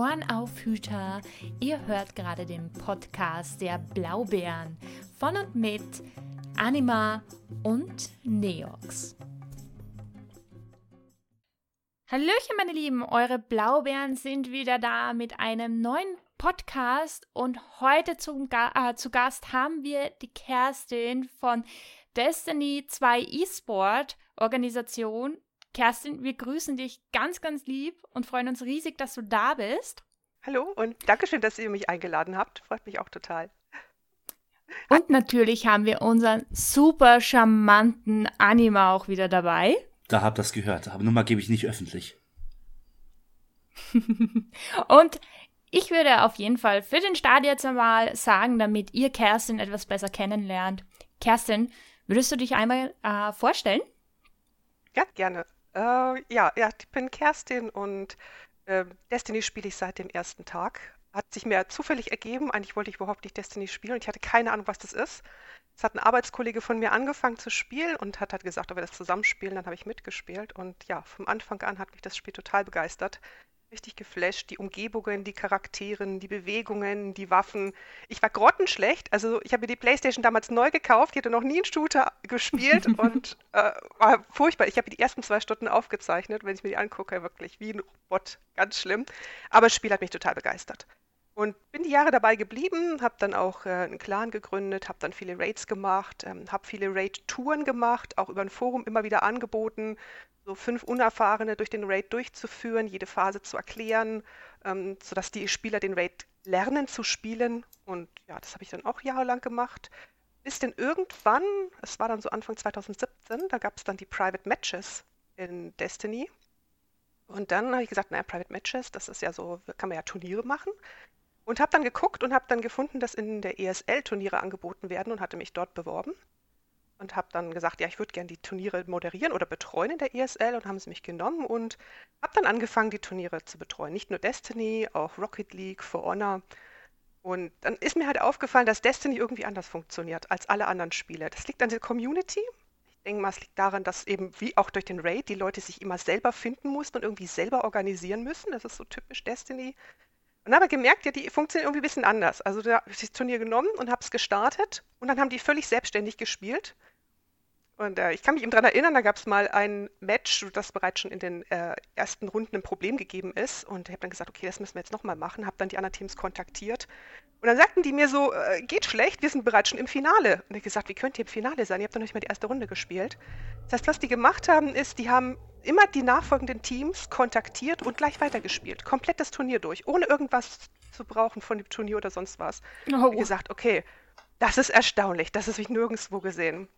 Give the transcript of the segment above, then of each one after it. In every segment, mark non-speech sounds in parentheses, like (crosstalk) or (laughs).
Ohrenaufhüter. Ihr hört gerade den Podcast der Blaubeeren von und mit Anima und Neox. Hallöchen, meine Lieben, eure Blaubeeren sind wieder da mit einem neuen Podcast und heute zum, äh, zu Gast haben wir die Kerstin von Destiny 2 eSport Organisation Kerstin, wir grüßen dich ganz, ganz lieb und freuen uns riesig, dass du da bist. Hallo und Dankeschön, dass ihr mich eingeladen habt. Freut mich auch total. Und natürlich haben wir unseren super charmanten Anima auch wieder dabei. Da habt ihr das gehört, aber Nummer gebe ich nicht öffentlich. (laughs) und ich würde auf jeden Fall für den Start jetzt einmal sagen, damit ihr Kerstin etwas besser kennenlernt. Kerstin, würdest du dich einmal äh, vorstellen? Ja, gerne. Äh, ja, ja, ich bin Kerstin und äh, Destiny spiele ich seit dem ersten Tag. Hat sich mir zufällig ergeben. Eigentlich wollte ich überhaupt nicht Destiny spielen. Ich hatte keine Ahnung, was das ist. Es hat ein Arbeitskollege von mir angefangen zu spielen und hat halt gesagt, ob wir das zusammenspielen. Dann habe ich mitgespielt und ja, vom Anfang an hat mich das Spiel total begeistert richtig geflasht. Die Umgebungen, die Charakteren, die Bewegungen, die Waffen. Ich war grottenschlecht. Also ich habe mir die Playstation damals neu gekauft. Ich hatte noch nie einen Shooter gespielt (laughs) und äh, war furchtbar. Ich habe die ersten zwei Stunden aufgezeichnet, wenn ich mir die angucke, wirklich wie ein Robot. Ganz schlimm. Aber das Spiel hat mich total begeistert. Und bin die Jahre dabei geblieben, habe dann auch äh, einen Clan gegründet, habe dann viele Raids gemacht, ähm, habe viele Raid-Touren gemacht, auch über ein Forum immer wieder angeboten, so fünf Unerfahrene durch den Raid durchzuführen, jede Phase zu erklären, ähm, sodass die Spieler den Raid lernen zu spielen. Und ja, das habe ich dann auch jahrelang gemacht. Bis denn irgendwann, es war dann so Anfang 2017, da gab es dann die Private Matches in Destiny. Und dann habe ich gesagt, naja, Private Matches, das ist ja so, kann man ja Turniere machen. Und habe dann geguckt und habe dann gefunden, dass in der ESL Turniere angeboten werden und hatte mich dort beworben und habe dann gesagt, ja, ich würde gerne die Turniere moderieren oder betreuen in der ESL und haben sie mich genommen und habe dann angefangen, die Turniere zu betreuen. Nicht nur Destiny, auch Rocket League, For Honor. Und dann ist mir halt aufgefallen, dass Destiny irgendwie anders funktioniert als alle anderen Spiele. Das liegt an der Community. Ich denke mal, es liegt daran, dass eben wie auch durch den Raid die Leute sich immer selber finden mussten und irgendwie selber organisieren müssen. Das ist so typisch Destiny. Und habe gemerkt, ja, die funktionieren irgendwie ein bisschen anders. Also da habe ich das Turnier genommen und habe es gestartet und dann haben die völlig selbstständig gespielt. Und äh, ich kann mich eben daran erinnern, da gab es mal ein Match, das bereits schon in den äh, ersten Runden ein Problem gegeben ist. Und ich habe dann gesagt, okay, das müssen wir jetzt nochmal machen. Habe dann die anderen Teams kontaktiert. Und dann sagten die mir so, äh, geht schlecht, wir sind bereits schon im Finale. Und ich gesagt, wie könnt ihr im Finale sein? Ihr habt doch nicht mal die erste Runde gespielt. Das heißt, was die gemacht haben, ist, die haben immer die nachfolgenden Teams kontaktiert und gleich weitergespielt. Komplett das Turnier durch, ohne irgendwas zu brauchen von dem Turnier oder sonst was. Oh. Wie gesagt, okay, das ist erstaunlich, das habe ich nirgendwo gesehen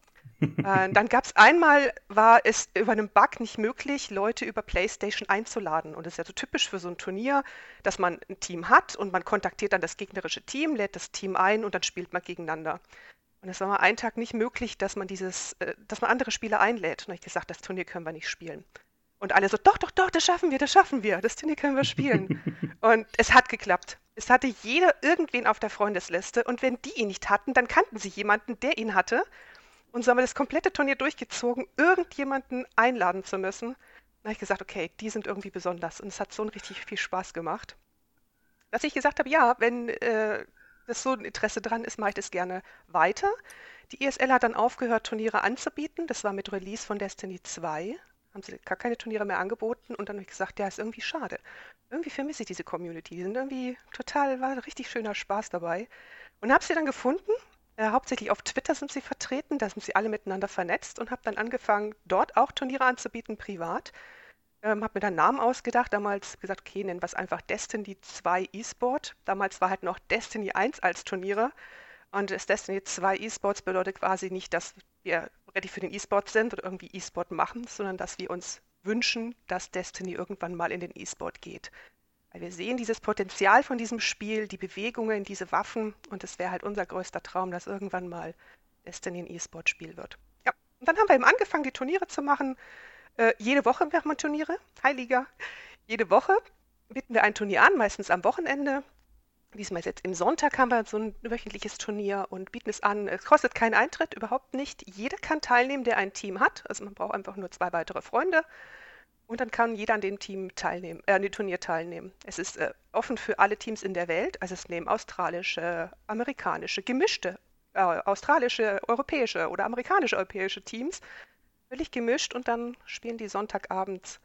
äh, dann gab es einmal, war es über einen Bug nicht möglich, Leute über PlayStation einzuladen. Und das ist ja so typisch für so ein Turnier, dass man ein Team hat und man kontaktiert dann das gegnerische Team, lädt das Team ein und dann spielt man gegeneinander. Und es war mal einen Tag nicht möglich, dass man dieses, äh, dass man andere Spieler einlädt. Und habe ich gesagt, das Turnier können wir nicht spielen. Und alle so, doch, doch, doch, das schaffen wir, das schaffen wir, das Turnier können wir spielen. (laughs) und es hat geklappt. Es hatte jeder irgendwen auf der Freundesliste und wenn die ihn nicht hatten, dann kannten sie jemanden, der ihn hatte und so haben wir das komplette Turnier durchgezogen, irgendjemanden einladen zu müssen. Dann habe ich gesagt, okay, die sind irgendwie besonders. Und es hat so richtig viel Spaß gemacht. Dass ich gesagt habe, ja, wenn äh, das so ein Interesse dran ist, mache ich das gerne weiter. Die ESL hat dann aufgehört, Turniere anzubieten. Das war mit Release von Destiny 2. Haben sie gar keine Turniere mehr angeboten. Und dann habe ich gesagt, ja, ist irgendwie schade. Irgendwie vermisse ich diese Community. Die sind irgendwie total, war richtig schöner Spaß dabei. Und habe sie dann gefunden äh, hauptsächlich auf Twitter sind sie vertreten, da sind sie alle miteinander vernetzt und habe dann angefangen, dort auch Turniere anzubieten, privat. Ähm, habe mir dann Namen ausgedacht, damals gesagt, okay, nennen wir es einfach Destiny 2 eSport. Damals war halt noch Destiny 1 als Turniere. Und das Destiny 2 eSports bedeutet quasi nicht, dass wir ready für den eSport sind oder irgendwie eSport machen, sondern dass wir uns wünschen, dass Destiny irgendwann mal in den eSport geht. Weil wir sehen dieses Potenzial von diesem Spiel, die Bewegungen, diese Waffen und es wäre halt unser größter Traum, dass irgendwann mal Destiny ein E-Sport-Spiel wird. Ja, und dann haben wir eben angefangen, die Turniere zu machen. Äh, jede Woche machen wir Turniere, Heiliger. Jede Woche bieten wir ein Turnier an, meistens am Wochenende. Diesmal jetzt im Sonntag haben wir so ein wöchentliches Turnier und bieten es an. Es kostet keinen Eintritt, überhaupt nicht. Jeder kann teilnehmen, der ein Team hat. Also man braucht einfach nur zwei weitere Freunde. Und dann kann jeder an dem Team teilnehmen, äh, an dem Turnier teilnehmen. Es ist äh, offen für alle Teams in der Welt. Also es nehmen australische, amerikanische, gemischte, äh, australische, europäische oder amerikanische europäische Teams. Völlig gemischt und dann spielen die Sonntagabends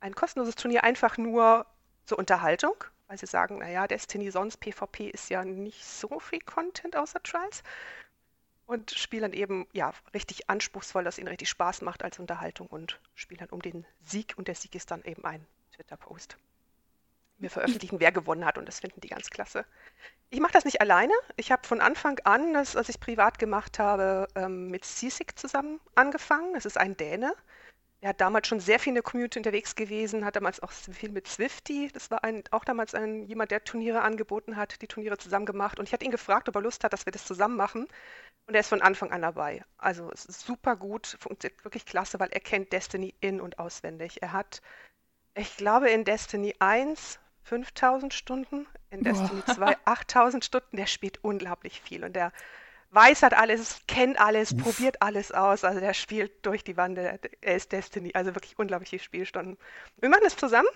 ein kostenloses Turnier einfach nur zur Unterhaltung, weil sie sagen, naja, Destiny sonst PvP ist ja nicht so viel Content außer Trials und spielen eben ja richtig anspruchsvoll, dass ihnen richtig Spaß macht als Unterhaltung und spielen um den Sieg und der Sieg ist dann eben ein Twitter-Post. Wir veröffentlichen, wer gewonnen hat und das finden die ganz klasse. Ich mache das nicht alleine. Ich habe von Anfang an, das, als ich privat gemacht habe, ähm, mit Sisik zusammen angefangen. Das ist ein Däne. Er hat damals schon sehr viel in der Community unterwegs gewesen, hat damals auch viel mit Swifty, das war ein, auch damals ein, jemand, der Turniere angeboten hat, die Turniere zusammen gemacht. Und ich hatte ihn gefragt, ob er Lust hat, dass wir das zusammen machen. Und er ist von Anfang an dabei. Also es ist super gut, funktioniert wirklich klasse, weil er kennt Destiny in- und auswendig. Er hat, ich glaube, in Destiny 1 5000 Stunden, in Destiny Boah. 2 8000 Stunden. Der spielt unglaublich viel und der weiß hat alles, kennt alles, Uff. probiert alles aus. Also der spielt durch die Wand, er ist Destiny, also wirklich unglaubliche Spielstunden. Wir machen das zusammen.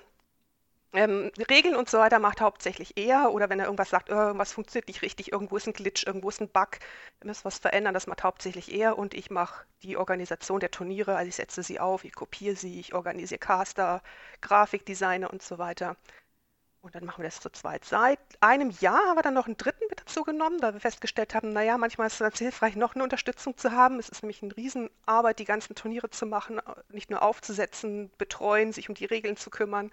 Ähm, Regeln und so weiter macht hauptsächlich er oder wenn er irgendwas sagt, oh, irgendwas funktioniert nicht richtig, irgendwo ist ein Glitch, irgendwo ist ein Bug, wir müssen was verändern, das macht hauptsächlich er und ich mache die Organisation der Turniere, also ich setze sie auf, ich kopiere sie, ich organisiere Caster, Grafikdesigner und so weiter. Und dann machen wir das zu zweit. Seit einem Jahr haben wir dann noch einen dritten mit dazu genommen, da wir festgestellt haben, naja, manchmal ist es ganz hilfreich, noch eine Unterstützung zu haben. Es ist nämlich eine Riesenarbeit, die ganzen Turniere zu machen, nicht nur aufzusetzen, betreuen, sich um die Regeln zu kümmern.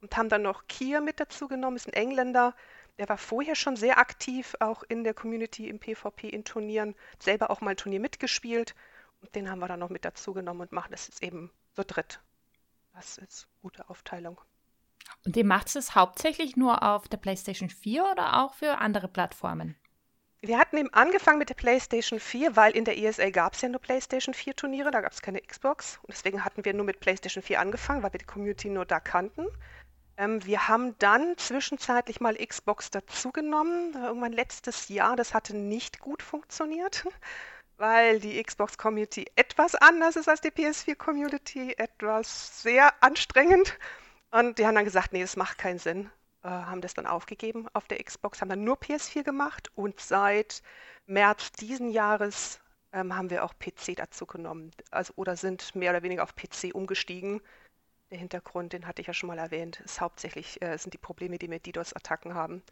Und haben dann noch Kier mit dazu genommen, ist ein Engländer, der war vorher schon sehr aktiv, auch in der Community im PvP, in Turnieren, selber auch mal ein Turnier mitgespielt. Und den haben wir dann noch mit dazu genommen und machen das jetzt eben so dritt. Das ist gute Aufteilung. Und ihr macht es hauptsächlich nur auf der PlayStation 4 oder auch für andere Plattformen? Wir hatten eben angefangen mit der PlayStation 4, weil in der ESA gab es ja nur PlayStation 4 Turniere, da gab es keine Xbox. Und deswegen hatten wir nur mit PlayStation 4 angefangen, weil wir die Community nur da kannten. Ähm, wir haben dann zwischenzeitlich mal Xbox dazugenommen, irgendwann letztes Jahr. Das hatte nicht gut funktioniert, (laughs) weil die Xbox-Community etwas anders ist als die PS4-Community, etwas sehr anstrengend. Und die haben dann gesagt, nee, das macht keinen Sinn. Äh, haben das dann aufgegeben auf der Xbox, haben dann nur PS4 gemacht und seit März diesen Jahres ähm, haben wir auch PC dazu genommen. Also, oder sind mehr oder weniger auf PC umgestiegen. Der Hintergrund, den hatte ich ja schon mal erwähnt, ist hauptsächlich äh, sind die Probleme, die mit DDoS-Attacken haben,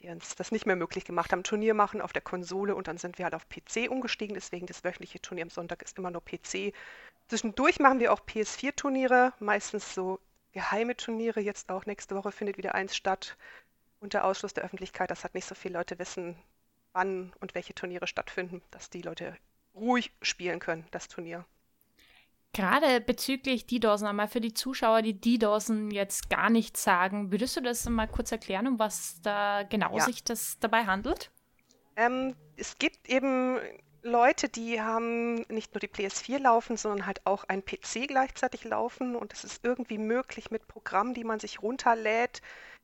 die uns das nicht mehr möglich gemacht haben. Turnier machen auf der Konsole und dann sind wir halt auf PC umgestiegen. Deswegen das wöchentliche Turnier am Sonntag ist immer nur PC. Zwischendurch machen wir auch PS4-Turniere, meistens so geheime Turniere. Jetzt auch nächste Woche findet wieder eins statt unter Ausschluss der Öffentlichkeit. Das hat nicht so viele Leute wissen, wann und welche Turniere stattfinden, dass die Leute ruhig spielen können, das Turnier. Gerade bezüglich DDoSen, einmal für die Zuschauer, die DDoSen jetzt gar nichts sagen, würdest du das mal kurz erklären, um was da genau ja. sich das dabei handelt? Ähm, es gibt eben Leute, die haben nicht nur die PS4 laufen, sondern halt auch ein PC gleichzeitig laufen. Und es ist irgendwie möglich, mit Programmen, die man sich runterlädt,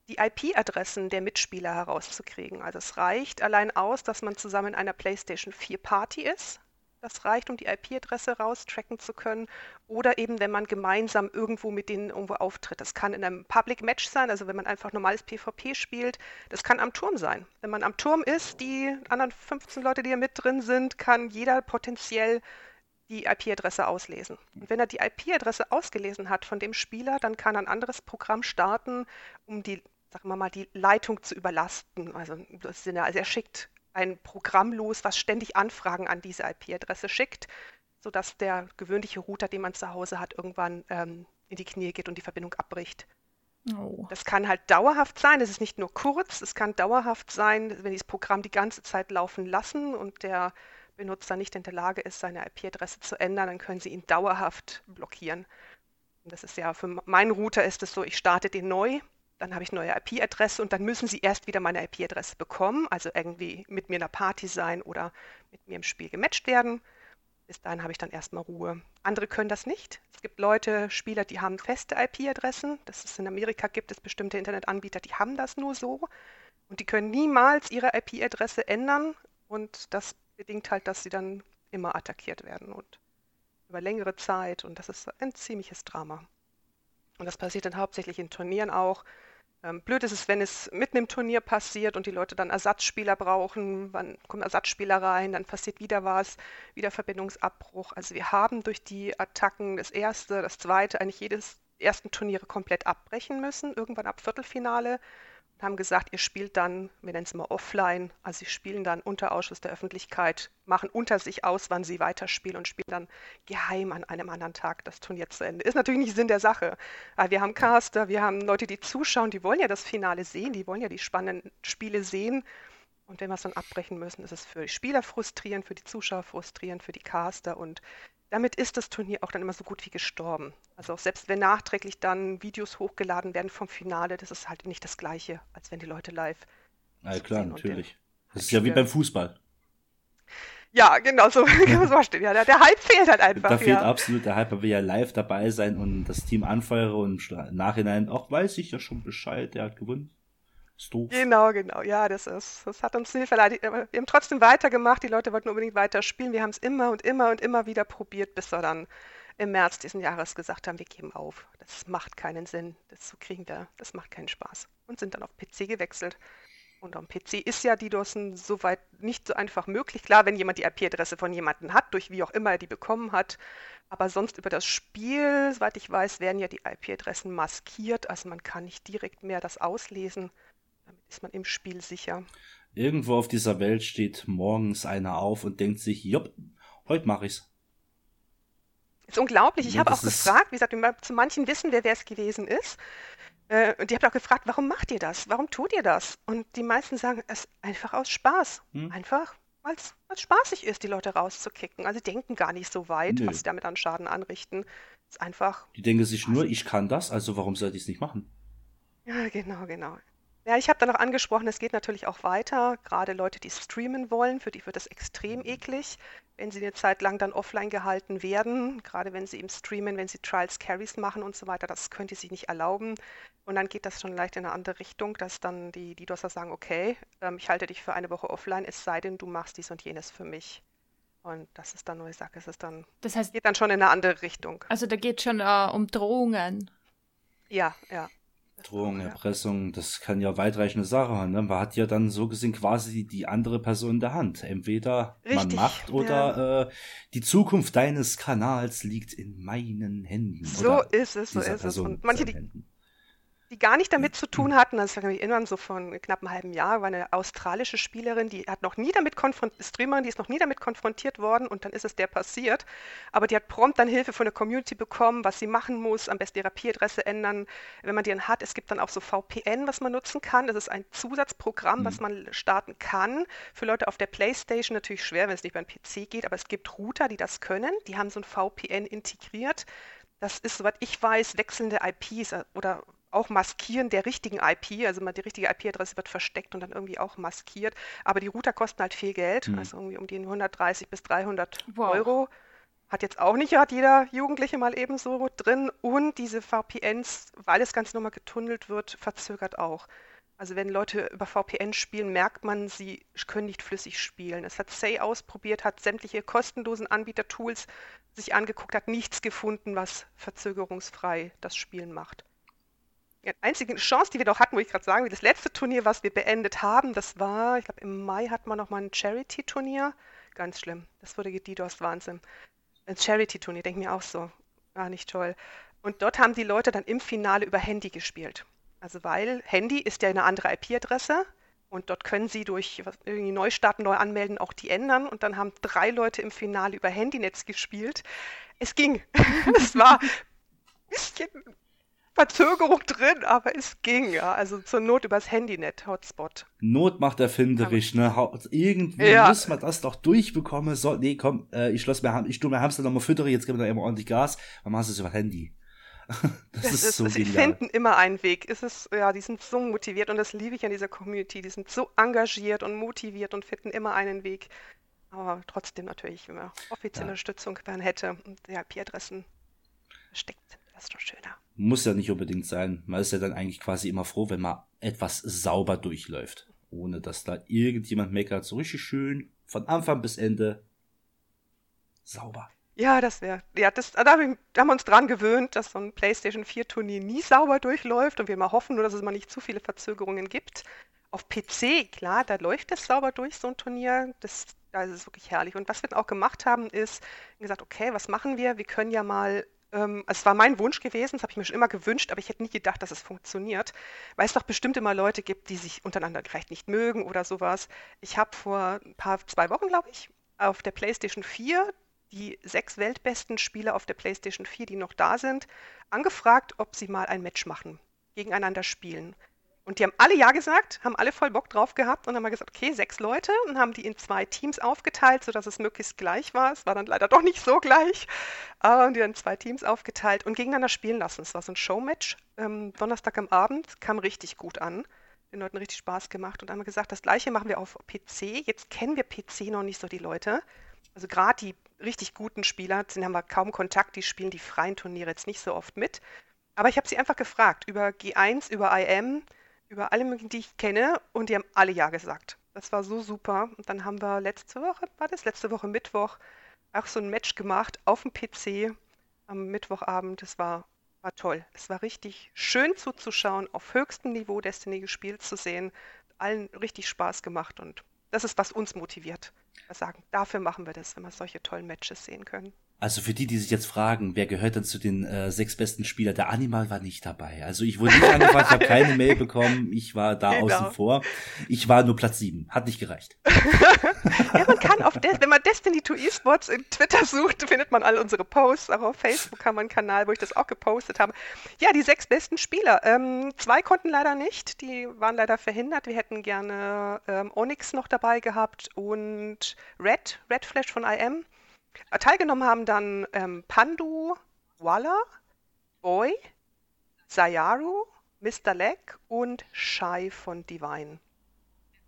die IP-Adressen der Mitspieler herauszukriegen. Also es reicht allein aus, dass man zusammen in einer PlayStation 4 Party ist das reicht, um die IP-Adresse raustracken zu können. Oder eben, wenn man gemeinsam irgendwo mit denen irgendwo auftritt. Das kann in einem Public Match sein, also wenn man einfach normales PvP spielt. Das kann am Turm sein. Wenn man am Turm ist, die anderen 15 Leute, die hier mit drin sind, kann jeder potenziell die IP-Adresse auslesen. Und wenn er die IP-Adresse ausgelesen hat von dem Spieler, dann kann er ein anderes Programm starten, um die, sagen wir mal, die Leitung zu überlasten. Also das sind ja sehr schickt ein Programm los, was ständig Anfragen an diese IP-Adresse schickt, sodass der gewöhnliche Router, den man zu Hause hat, irgendwann ähm, in die Knie geht und die Verbindung abbricht. Oh. Das kann halt dauerhaft sein, es ist nicht nur kurz, es kann dauerhaft sein, wenn dieses Programm die ganze Zeit laufen lassen und der Benutzer nicht in der Lage ist, seine IP-Adresse zu ändern, dann können Sie ihn dauerhaft blockieren. Und das ist ja, für meinen Router ist es so, ich starte den neu, dann habe ich neue IP-Adresse und dann müssen sie erst wieder meine IP-Adresse bekommen, also irgendwie mit mir in der Party sein oder mit mir im Spiel gematcht werden. Bis dahin habe ich dann erstmal Ruhe. Andere können das nicht. Es gibt Leute, Spieler, die haben feste IP-Adressen. Das ist in Amerika gibt es bestimmte Internetanbieter, die haben das nur so und die können niemals ihre IP-Adresse ändern und das bedingt halt, dass sie dann immer attackiert werden und über längere Zeit und das ist ein ziemliches Drama. Und das passiert dann hauptsächlich in Turnieren auch. Ähm, blöd ist es, wenn es mitten im Turnier passiert und die Leute dann Ersatzspieler brauchen, wann kommen Ersatzspieler rein, dann passiert wieder was, wieder Verbindungsabbruch. Also wir haben durch die Attacken das erste, das zweite, eigentlich jedes ersten Turniere komplett abbrechen müssen, irgendwann ab Viertelfinale haben gesagt, ihr spielt dann, wir nennen es mal offline, also sie spielen dann unter Ausschuss der Öffentlichkeit, machen unter sich aus, wann sie weiterspielen und spielen dann geheim an einem anderen Tag das Turnier zu Ende. Ist natürlich nicht Sinn der Sache. Aber wir haben Caster, wir haben Leute, die zuschauen, die wollen ja das Finale sehen, die wollen ja die spannenden Spiele sehen. Und wenn wir es dann abbrechen müssen, ist es für die Spieler frustrierend, für die Zuschauer frustrierend, für die Caster und damit ist das Turnier auch dann immer so gut wie gestorben. Also auch selbst wenn nachträglich dann Videos hochgeladen werden vom Finale, das ist halt nicht das Gleiche, als wenn die Leute live. Ja, klar, natürlich. Das ist ja wie beim Fußball. Ja, genau, so kann man es vorstellen. Ja, der, der, Hype fehlt halt einfach. Da fehlt ja. absolut der Hype, weil wir ja live dabei sein und das Team anfeuere und im Nachhinein auch weiß ich ja schon Bescheid, der hat gewonnen. Ist. Genau, genau. Ja, das ist, das hat uns nicht verleidet. Wir haben trotzdem weitergemacht. Die Leute wollten unbedingt weiterspielen. Wir haben es immer und immer und immer wieder probiert, bis wir dann im März diesen Jahres gesagt haben, wir geben auf. Das macht keinen Sinn. Das kriegen wir, das macht keinen Spaß. Und sind dann auf PC gewechselt. Und am PC ist ja DDoSen soweit nicht so einfach möglich. Klar, wenn jemand die IP-Adresse von jemandem hat, durch wie auch immer er die bekommen hat. Aber sonst über das Spiel, soweit ich weiß, werden ja die IP-Adressen maskiert. Also man kann nicht direkt mehr das auslesen. Ist man im Spiel sicher. Irgendwo auf dieser Welt steht morgens einer auf und denkt sich, jopp, heute mache ich's. Ist unglaublich. Ich ja, habe auch gefragt, wie gesagt, zu manchen wissen wir, wer es gewesen ist. Äh, und die haben auch gefragt, warum macht ihr das? Warum tut ihr das? Und die meisten sagen, es einfach aus Spaß. Hm. Einfach, weil es spaßig ist, die Leute rauszukicken. Also denken gar nicht so weit, Nö. was sie damit an Schaden anrichten. Es ist einfach. Die denken sich nur, ich kann das, also warum sollte ich es nicht machen? Ja, genau, genau. Ja, ich habe dann noch angesprochen, es geht natürlich auch weiter. Gerade Leute, die streamen wollen, für die wird es extrem eklig, wenn sie eine Zeit lang dann offline gehalten werden. Gerade wenn sie im Streamen, wenn sie Trials, Carries machen und so weiter, das können die sich nicht erlauben. Und dann geht das schon leicht in eine andere Richtung, dass dann die DDoSer sagen, okay, ähm, ich halte dich für eine Woche offline, es sei denn, du machst dies und jenes für mich. Und das ist dann, nur ich sage, es ist dann, das heißt, geht dann schon in eine andere Richtung. Also da geht es schon äh, um Drohungen. Ja, ja. Drohung, Erpressung, das kann ja weitreichende Sache haben. Ne? Man hat ja dann so gesehen quasi die andere Person in der Hand. Entweder Richtig, man macht oder ja. äh, die Zukunft deines Kanals liegt in meinen Händen. So ist es, so ist es. Und manche, die, die gar nicht damit zu tun hatten. Also ich kann mich erinnern, so von knapp einem halben Jahr war eine australische Spielerin, die hat noch nie damit konfrontiert, Streamerin, die ist noch nie damit konfrontiert worden und dann ist es der passiert. Aber die hat prompt dann Hilfe von der Community bekommen, was sie machen muss, am besten ihre IP-Adresse ändern, wenn man die dann hat. Es gibt dann auch so VPN, was man nutzen kann. Das ist ein Zusatzprogramm, mhm. was man starten kann. Für Leute auf der Playstation natürlich schwer, wenn es nicht beim PC geht, aber es gibt Router, die das können. Die haben so ein VPN integriert. Das ist, soweit ich weiß, wechselnde IPs äh, oder auch Maskieren der richtigen IP, also die richtige IP-Adresse wird versteckt und dann irgendwie auch maskiert. Aber die Router kosten halt viel Geld, mhm. also irgendwie um die 130 bis 300 wow. Euro. Hat jetzt auch nicht hat jeder Jugendliche mal ebenso drin. Und diese VPNs, weil es ganz normal getunnelt wird, verzögert auch. Also wenn Leute über VPN spielen, merkt man, sie können nicht flüssig spielen. Es hat Say ausprobiert, hat sämtliche kostenlosen Anbieter-Tools sich angeguckt, hat nichts gefunden, was verzögerungsfrei das Spielen macht einzige Chance, die wir doch hatten, wo ich gerade sagen will, das letzte Turnier, was wir beendet haben, das war, ich glaube, im Mai hatten wir nochmal ein Charity-Turnier. Ganz schlimm. Das wurde gedidost, Wahnsinn. Ein Charity-Turnier, denke mir auch so. Ah, nicht toll. Und dort haben die Leute dann im Finale über Handy gespielt. Also weil Handy ist ja eine andere IP-Adresse und dort können sie durch irgendwie Neustarten, neu anmelden, auch die ändern. Und dann haben drei Leute im Finale über Handynetz gespielt. Es ging. (laughs) es war ein bisschen Verzögerung drin, aber es ging, ja. Also zur Not übers Handynet, Hotspot. Not macht erfinderisch, ne? Irgendwie ja. muss man das doch durchbekommen. So, nee, komm, äh, ich schloss mir, ich tu mir Hamster nochmal füttere, jetzt geben wir da immer ordentlich Gas, dann machst du es über Handy. (laughs) das, das, ist so genial. Sie finden immer einen Weg. Es ist, ja, die sind so motiviert und das liebe ich an dieser Community. Die sind so engagiert und motiviert und finden immer einen Weg. Aber trotzdem natürlich, wenn man offizielle ja. Unterstützung dann hätte und ja, IP-Adressen versteckt, das ist doch schöner. Muss ja nicht unbedingt sein. Man ist ja dann eigentlich quasi immer froh, wenn man etwas sauber durchläuft. Ohne dass da irgendjemand meckert. So richtig schön von Anfang bis Ende sauber. Ja, das wäre. Ja, das, da, haben wir uns dran gewöhnt, dass so ein PlayStation 4-Turnier nie sauber durchläuft und wir mal hoffen nur, dass es mal nicht zu viele Verzögerungen gibt. Auf PC, klar, da läuft es sauber durch, so ein Turnier. Das, da ist es wirklich herrlich. Und was wir dann auch gemacht haben, ist gesagt, okay, was machen wir? Wir können ja mal ähm, es war mein Wunsch gewesen, das habe ich mir schon immer gewünscht, aber ich hätte nie gedacht, dass es funktioniert, weil es doch bestimmt immer Leute gibt, die sich untereinander vielleicht nicht mögen oder sowas. Ich habe vor ein paar, zwei Wochen, glaube ich, auf der PlayStation 4 die sechs weltbesten Spieler auf der PlayStation 4, die noch da sind, angefragt, ob sie mal ein Match machen, gegeneinander spielen. Und die haben alle Ja gesagt, haben alle voll Bock drauf gehabt und haben mal gesagt, okay, sechs Leute und haben die in zwei Teams aufgeteilt, sodass es möglichst gleich war. Es war dann leider doch nicht so gleich. Aber haben die dann zwei Teams aufgeteilt und gegeneinander spielen lassen. Es war so ein Showmatch. Ähm, Donnerstag am Abend kam richtig gut an. Den Leuten richtig Spaß gemacht und haben gesagt, das gleiche machen wir auf PC. Jetzt kennen wir PC noch nicht so die Leute. Also gerade die richtig guten Spieler, denen haben wir kaum Kontakt, die spielen die freien Turniere jetzt nicht so oft mit. Aber ich habe sie einfach gefragt über G1, über IM, über alle möglichen, die ich kenne und die haben alle Ja gesagt. Das war so super. Und dann haben wir letzte Woche, war das letzte Woche Mittwoch, auch so ein Match gemacht auf dem PC am Mittwochabend. Das war, war toll. Es war richtig schön zuzuschauen, auf höchstem Niveau Destiny gespielt zu sehen. Allen richtig Spaß gemacht und das ist, was uns motiviert. Wir sagen, dafür machen wir das, wenn wir solche tollen Matches sehen können. Also für die, die sich jetzt fragen, wer gehört denn zu den äh, sechs besten Spielern, der Animal war nicht dabei. Also ich wurde nicht angefragt, ich habe keine Mail bekommen, ich war da genau. außen vor. Ich war nur Platz sieben, hat nicht gereicht. (laughs) ja, man kann auf, Des wenn man Destiny 2 Esports in Twitter sucht, findet man all unsere Posts. Auch auf Facebook haben wir einen Kanal, wo ich das auch gepostet habe. Ja, die sechs besten Spieler. Ähm, zwei konnten leider nicht, die waren leider verhindert. Wir hätten gerne ähm, Onyx noch dabei gehabt und Red, Red Flash von IM. Teilgenommen haben dann ähm, Pandu, Walla, Boy, Sayaru, Mr. Leg und Shai von Divine.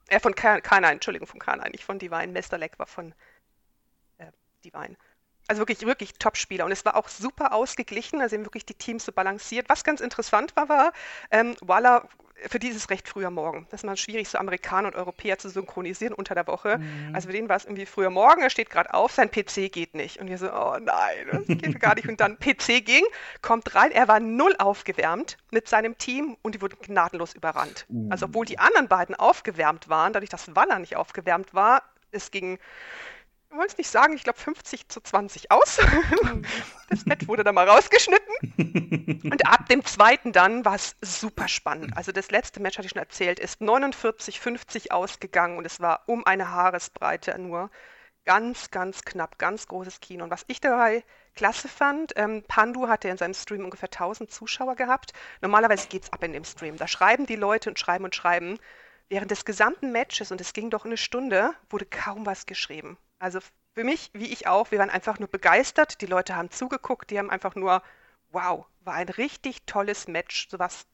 Äh, von Kana, Entschuldigung, von Kana, nicht von Divine. Mr. Leg war von äh, Divine. Also wirklich, wirklich Top-Spieler. Und es war auch super ausgeglichen, also eben wirklich die Teams so balanciert. Was ganz interessant war, war, ähm, Walla für die ist es recht früher Morgen. Das ist mal schwierig, so Amerikaner und Europäer zu synchronisieren unter der Woche. Mhm. Also für den war es irgendwie früher Morgen, er steht gerade auf, sein PC geht nicht. Und wir so, oh nein, das geht gar nicht. Und dann PC ging, kommt rein, er war null aufgewärmt mit seinem Team und die wurden gnadenlos überrannt. Mhm. Also obwohl die anderen beiden aufgewärmt waren, dadurch, dass Waller nicht aufgewärmt war, es ging ich wollte es nicht sagen, ich glaube 50 zu 20 aus. (laughs) Das Bett wurde dann mal rausgeschnitten. (laughs) Und ab dem zweiten dann war es super spannend. Also das letzte Match, hatte ich schon erzählt, ist 49-50 ausgegangen und es war um eine Haaresbreite nur. Ganz, ganz knapp, ganz großes Kino. Und was ich dabei klasse fand, ähm, Pandu hatte in seinem Stream ungefähr 1000 Zuschauer gehabt. Normalerweise geht es ab in dem Stream. Da schreiben die Leute und schreiben und schreiben. Während des gesamten Matches, und es ging doch eine Stunde, wurde kaum was geschrieben. Also für mich, wie ich auch, wir waren einfach nur begeistert. Die Leute haben zugeguckt, die haben einfach nur, wow, war ein richtig tolles Match. Sowas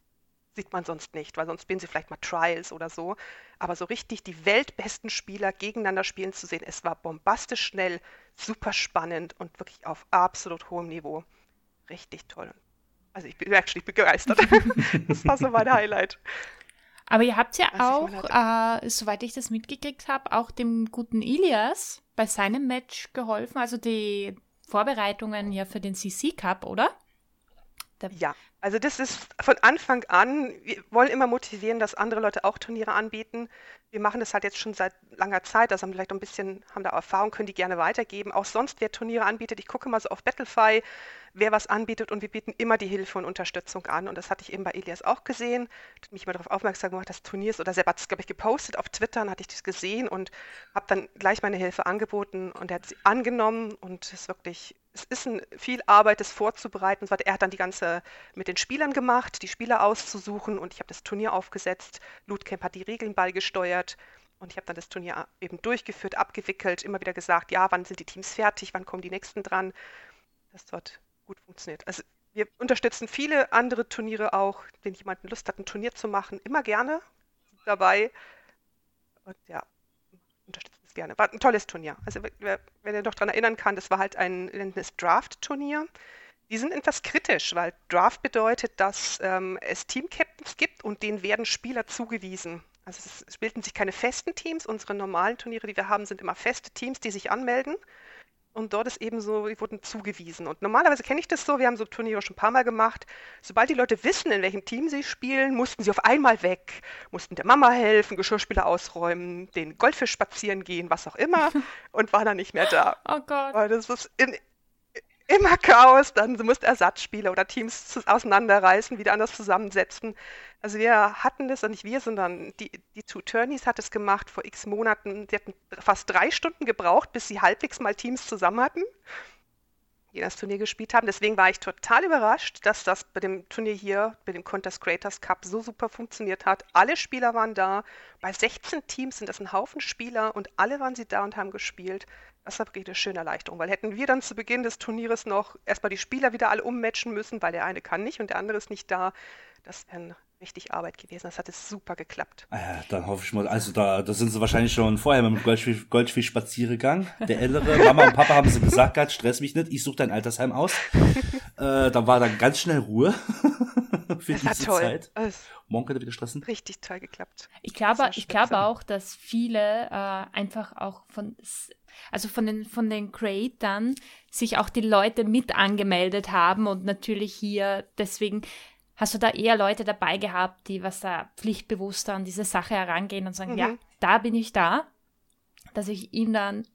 sieht man sonst nicht, weil sonst spielen sie vielleicht mal Trials oder so. Aber so richtig die weltbesten Spieler gegeneinander spielen zu sehen, es war bombastisch schnell, super spannend und wirklich auf absolut hohem Niveau. Richtig toll. Also ich bin wirklich begeistert. (laughs) das war so mein Highlight. Aber ihr habt ja auch, äh, soweit ich das mitgekriegt habe, auch dem guten Ilias bei seinem Match geholfen, also die Vorbereitungen ja für den CC Cup, oder? Ja, also das ist von Anfang an, wir wollen immer motivieren, dass andere Leute auch Turniere anbieten. Wir machen das halt jetzt schon seit langer Zeit, also haben vielleicht ein bisschen, haben da Erfahrung, können die gerne weitergeben. Auch sonst, wer Turniere anbietet, ich gucke mal so auf Battlefy, wer was anbietet und wir bieten immer die Hilfe und Unterstützung an. Und das hatte ich eben bei Elias auch gesehen, hat mich mal darauf aufmerksam gemacht, dass Turniers oder selber hat es, glaube ich, gepostet auf Twitter, dann hatte ich das gesehen und habe dann gleich meine Hilfe angeboten und er hat sie angenommen und ist wirklich, es ist ein, viel Arbeit, das vorzubereiten. Er hat dann die ganze mit den Spielern gemacht, die Spieler auszusuchen und ich habe das Turnier aufgesetzt. Lootcamp hat die Regeln beigesteuert. Und ich habe dann das Turnier eben durchgeführt, abgewickelt, immer wieder gesagt, ja, wann sind die Teams fertig, wann kommen die nächsten dran. Das dort gut funktioniert. Also wir unterstützen viele andere Turniere auch, wenn jemand Lust hat, ein Turnier zu machen, immer gerne dabei. Und ja, unterstützen es gerne. War ein tolles Turnier. Also wer, wer noch daran erinnern kann, das war halt ein Draft-Turnier. Die sind etwas kritisch, weil Draft bedeutet, dass ähm, es Team-Captains gibt und denen werden Spieler zugewiesen. Also es bilden sich keine festen Teams. Unsere normalen Turniere, die wir haben, sind immer feste Teams, die sich anmelden. Und dort ist eben so, die wurden zugewiesen. Und normalerweise kenne ich das so, wir haben so Turniere schon ein paar Mal gemacht. Sobald die Leute wissen, in welchem Team sie spielen, mussten sie auf einmal weg, mussten der Mama helfen, Geschirrspüler ausräumen, den Goldfisch spazieren gehen, was auch immer (laughs) und war dann nicht mehr da. Oh Gott. Weil das ist in, immer Chaos, dann du musst Ersatzspieler oder Teams auseinanderreißen, wieder anders zusammensetzen. Also wir hatten das, und nicht wir, sondern die, die Two Turnies hat es gemacht vor x Monaten. Sie hatten fast drei Stunden gebraucht, bis sie halbwegs mal Teams zusammen hatten, die das Turnier gespielt haben. Deswegen war ich total überrascht, dass das bei dem Turnier hier, bei dem Contest Creators Cup so super funktioniert hat. Alle Spieler waren da. Bei 16 Teams sind das ein Haufen Spieler und alle waren sie da und haben gespielt. Das war wirklich eine schöne Erleichterung, weil hätten wir dann zu Beginn des Turnieres noch erstmal die Spieler wieder alle ummatchen müssen, weil der eine kann nicht und der andere ist nicht da, das wäre richtig Arbeit gewesen. Das hat es super geklappt. Ah ja, dann hoffe ich mal, also da, da sind sie wahrscheinlich schon vorher mit dem Goldfisch, Goldfisch spaziergegangen. Der ältere (laughs) Mama und Papa haben sie gesagt, Gott, stress mich nicht, ich suche dein Altersheim aus. (laughs) äh, dann war dann ganz schnell Ruhe (laughs) für das diese toll. Zeit. Morgen könnt ihr wieder stressen. Richtig toll geklappt. Ich glaube, ich glaube auch, dass viele äh, einfach auch von also von den, von den Creatern sich auch die Leute mit angemeldet haben und natürlich hier deswegen hast du da eher Leute dabei gehabt, die was da pflichtbewusster an diese Sache herangehen und sagen, mhm. ja, da bin ich da, dass ich ihn dann,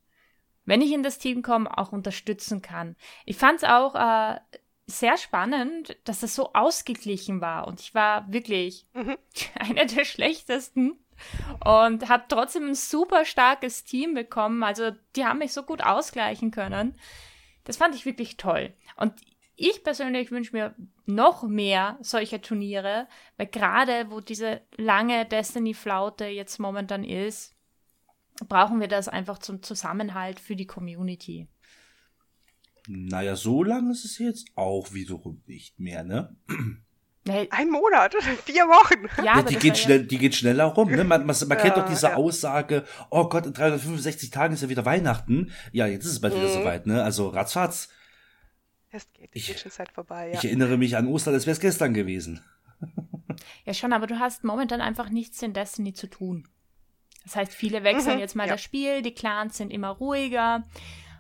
wenn ich in das Team komme, auch unterstützen kann. Ich fand es auch äh, sehr spannend, dass das so ausgeglichen war und ich war wirklich mhm. (laughs) einer der schlechtesten und habe trotzdem ein super starkes Team bekommen. Also die haben mich so gut ausgleichen können. Das fand ich wirklich toll. Und ich persönlich wünsche mir noch mehr solcher Turniere, weil gerade wo diese lange Destiny-Flaute jetzt momentan ist, brauchen wir das einfach zum Zusammenhalt für die Community. Naja, so lange ist es jetzt auch wiederum nicht mehr, ne? Ein Monat, (laughs) vier Wochen. Ja, ja die, geht schnell, ja die geht schneller rum. Ne? Man, man, man kennt doch diese ja. Aussage, oh Gott, in 365 Tagen ist ja wieder Weihnachten. Ja, jetzt ist es bald mhm. wieder soweit. Ne? Also ratzfatz. Es geht, die ich, Zeit vorbei. Ja. Ich erinnere mich an Ostern, als wäre es gestern gewesen. Ja, schon, aber du hast momentan einfach nichts in Destiny zu tun. Das heißt, viele wechseln mhm, jetzt mal das Spiel, die Clans sind immer ruhiger.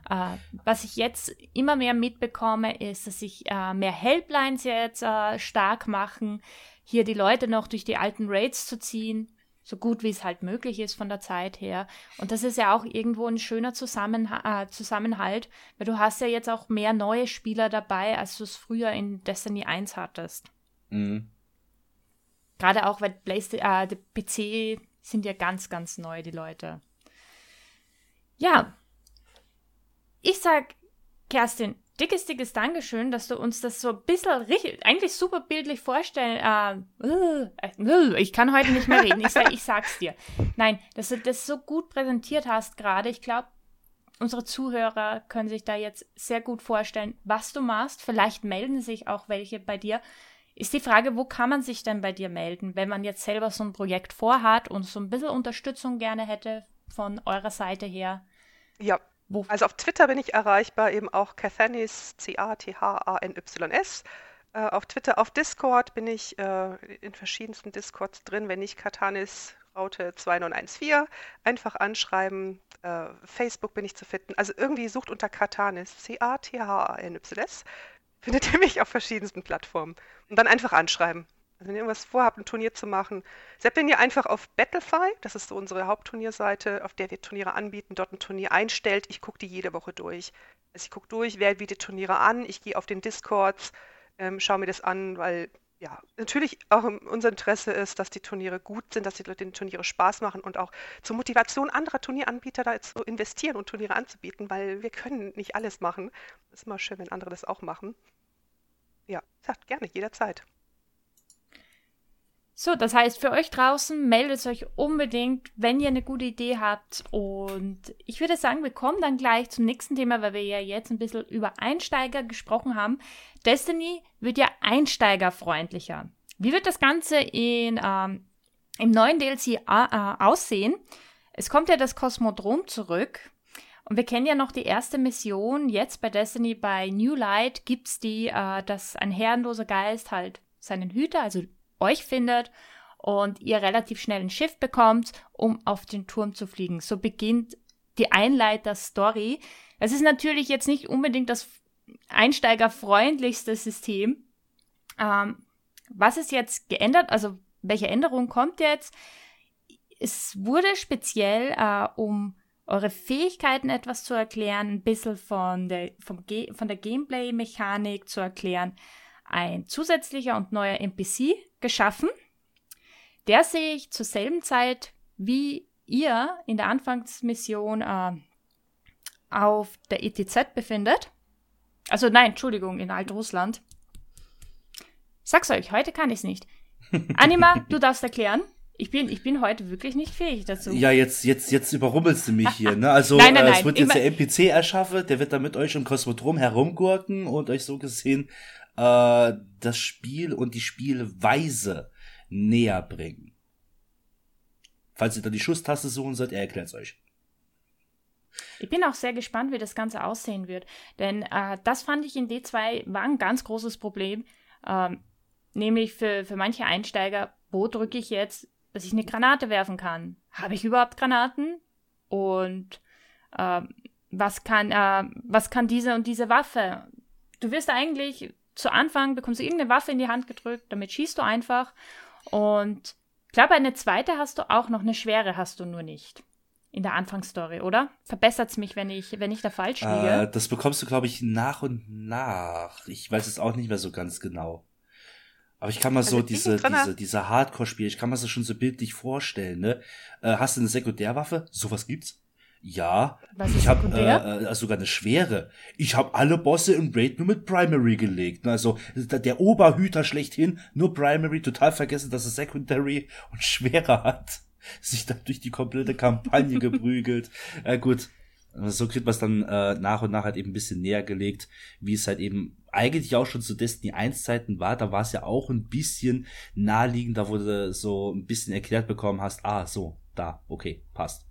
Uh, was ich jetzt immer mehr mitbekomme, ist, dass sich uh, mehr Helplines jetzt uh, stark machen, hier die Leute noch durch die alten Raids zu ziehen, so gut wie es halt möglich ist von der Zeit her. Und das ist ja auch irgendwo ein schöner Zusammenha Zusammenhalt, weil du hast ja jetzt auch mehr neue Spieler dabei, als du es früher in Destiny 1 hattest. Mhm. Gerade auch, weil Playsta die PC sind ja ganz, ganz neu, die Leute. Ja, ich sag, Kerstin, dickes, dickes Dankeschön, dass du uns das so ein bisschen richtig, eigentlich super bildlich vorstellen. Äh, äh, ich kann heute nicht mehr reden. Ich, sag, ich sag's dir. Nein, dass du das so gut präsentiert hast gerade. Ich glaube, unsere Zuhörer können sich da jetzt sehr gut vorstellen, was du machst. Vielleicht melden sich auch welche bei dir. Ist die Frage, wo kann man sich denn bei dir melden, wenn man jetzt selber so ein Projekt vorhat und so ein bisschen Unterstützung gerne hätte von eurer Seite her? Ja, wo? Also auf Twitter bin ich erreichbar, eben auch Cathanis, C-A-T-H-A-N-Y-S. Äh, auf Twitter, auf Discord bin ich äh, in verschiedensten Discords drin, wenn nicht Katanis Raute 2914. Einfach anschreiben. Äh, Facebook bin ich zu finden. Also irgendwie sucht unter Katanis, C-A-T-H-A-N-Y-S. Findet ihr (laughs) mich auf verschiedensten Plattformen. Und dann einfach anschreiben. Wenn ihr irgendwas vorhabt, ein Turnier zu machen, seid ihr einfach auf Battlefy, das ist so unsere Hauptturnierseite, auf der wir Turniere anbieten, dort ein Turnier einstellt. Ich gucke die jede Woche durch. Also ich gucke durch, wer bietet Turniere an, ich gehe auf den Discords, ähm, schaue mir das an, weil ja, natürlich auch unser Interesse ist, dass die Turniere gut sind, dass die Leute den Turniere Spaß machen und auch zur Motivation anderer Turnieranbieter da zu investieren und Turniere anzubieten, weil wir können nicht alles machen. Es ist immer schön, wenn andere das auch machen. Ja, sagt gerne, jederzeit. So, das heißt, für euch draußen meldet euch unbedingt, wenn ihr eine gute Idee habt. Und ich würde sagen, wir kommen dann gleich zum nächsten Thema, weil wir ja jetzt ein bisschen über Einsteiger gesprochen haben. Destiny wird ja einsteigerfreundlicher. Wie wird das Ganze in, ähm, im neuen DLC äh, aussehen? Es kommt ja das Kosmodrom zurück. Und wir kennen ja noch die erste Mission. Jetzt bei Destiny bei New Light gibt es die, äh, dass ein herrenloser Geist halt seinen Hüter, also euch findet und ihr relativ schnell ein Schiff bekommt, um auf den Turm zu fliegen. So beginnt die Einleiter-Story. Es ist natürlich jetzt nicht unbedingt das einsteigerfreundlichste System. Ähm, was ist jetzt geändert? Also welche Änderung kommt jetzt? Es wurde speziell, äh, um eure Fähigkeiten etwas zu erklären, ein bisschen von der, vom von der Gameplay-Mechanik zu erklären, ein zusätzlicher und neuer NPC geschaffen. Der sich zur selben Zeit wie ihr in der Anfangsmission äh, auf der ETZ befindet. Also nein, Entschuldigung, in Altrussland. Sag's euch, heute kann ich's nicht. (laughs) Anima, du darfst erklären. Ich bin, ich bin heute wirklich nicht fähig dazu. Ja, jetzt, jetzt, jetzt überrumpelst du mich hier, ne? Also, nein, nein, äh, es wird jetzt der NPC erschaffen, der wird da mit euch im Kosmodrom herumgurken und euch so gesehen äh, das Spiel und die Spielweise näher bringen. Falls ihr da die Schusstaste suchen sollt, er erklärt's euch. Ich bin auch sehr gespannt, wie das Ganze aussehen wird. Denn äh, das fand ich in D2 war ein ganz großes Problem. Ähm, nämlich für, für manche Einsteiger, wo drücke ich jetzt, dass ich eine Granate werfen kann? Habe ich überhaupt Granaten? Und äh, was, kann, äh, was kann diese und diese Waffe? Du wirst eigentlich zu Anfang, bekommst du irgendeine Waffe in die Hand gedrückt, damit schießt du einfach. Und ich glaube, eine zweite hast du auch noch, eine schwere hast du nur nicht in der Anfangsstory, oder? Verbessert es mich, wenn ich, wenn ich da falsch liege? Äh, das bekommst du, glaube ich, nach und nach. Ich weiß es auch nicht mehr so ganz genau. Aber ich kann mal also so diese, diese, diese Hardcore-Spiele, ich kann mir das schon so bildlich vorstellen, ne? Äh, hast du eine Sekundärwaffe? Sowas gibt's? Ja. Ich habe äh, äh, sogar eine schwere. Ich habe alle Bosse im Raid nur mit Primary gelegt. Also der Oberhüter schlechthin, nur Primary, total vergessen, dass es Secondary und schwerer hat. (laughs) Sich dann durch die komplette Kampagne (laughs) geprügelt. Äh, gut, so kriegt man es dann äh, nach und nach halt eben ein bisschen näher gelegt, wie es halt eben eigentlich auch schon zu Destiny 1 Zeiten war. Da war es ja auch ein bisschen naheliegender, wo du so ein bisschen erklärt bekommen hast, ah, so, da, okay, passt.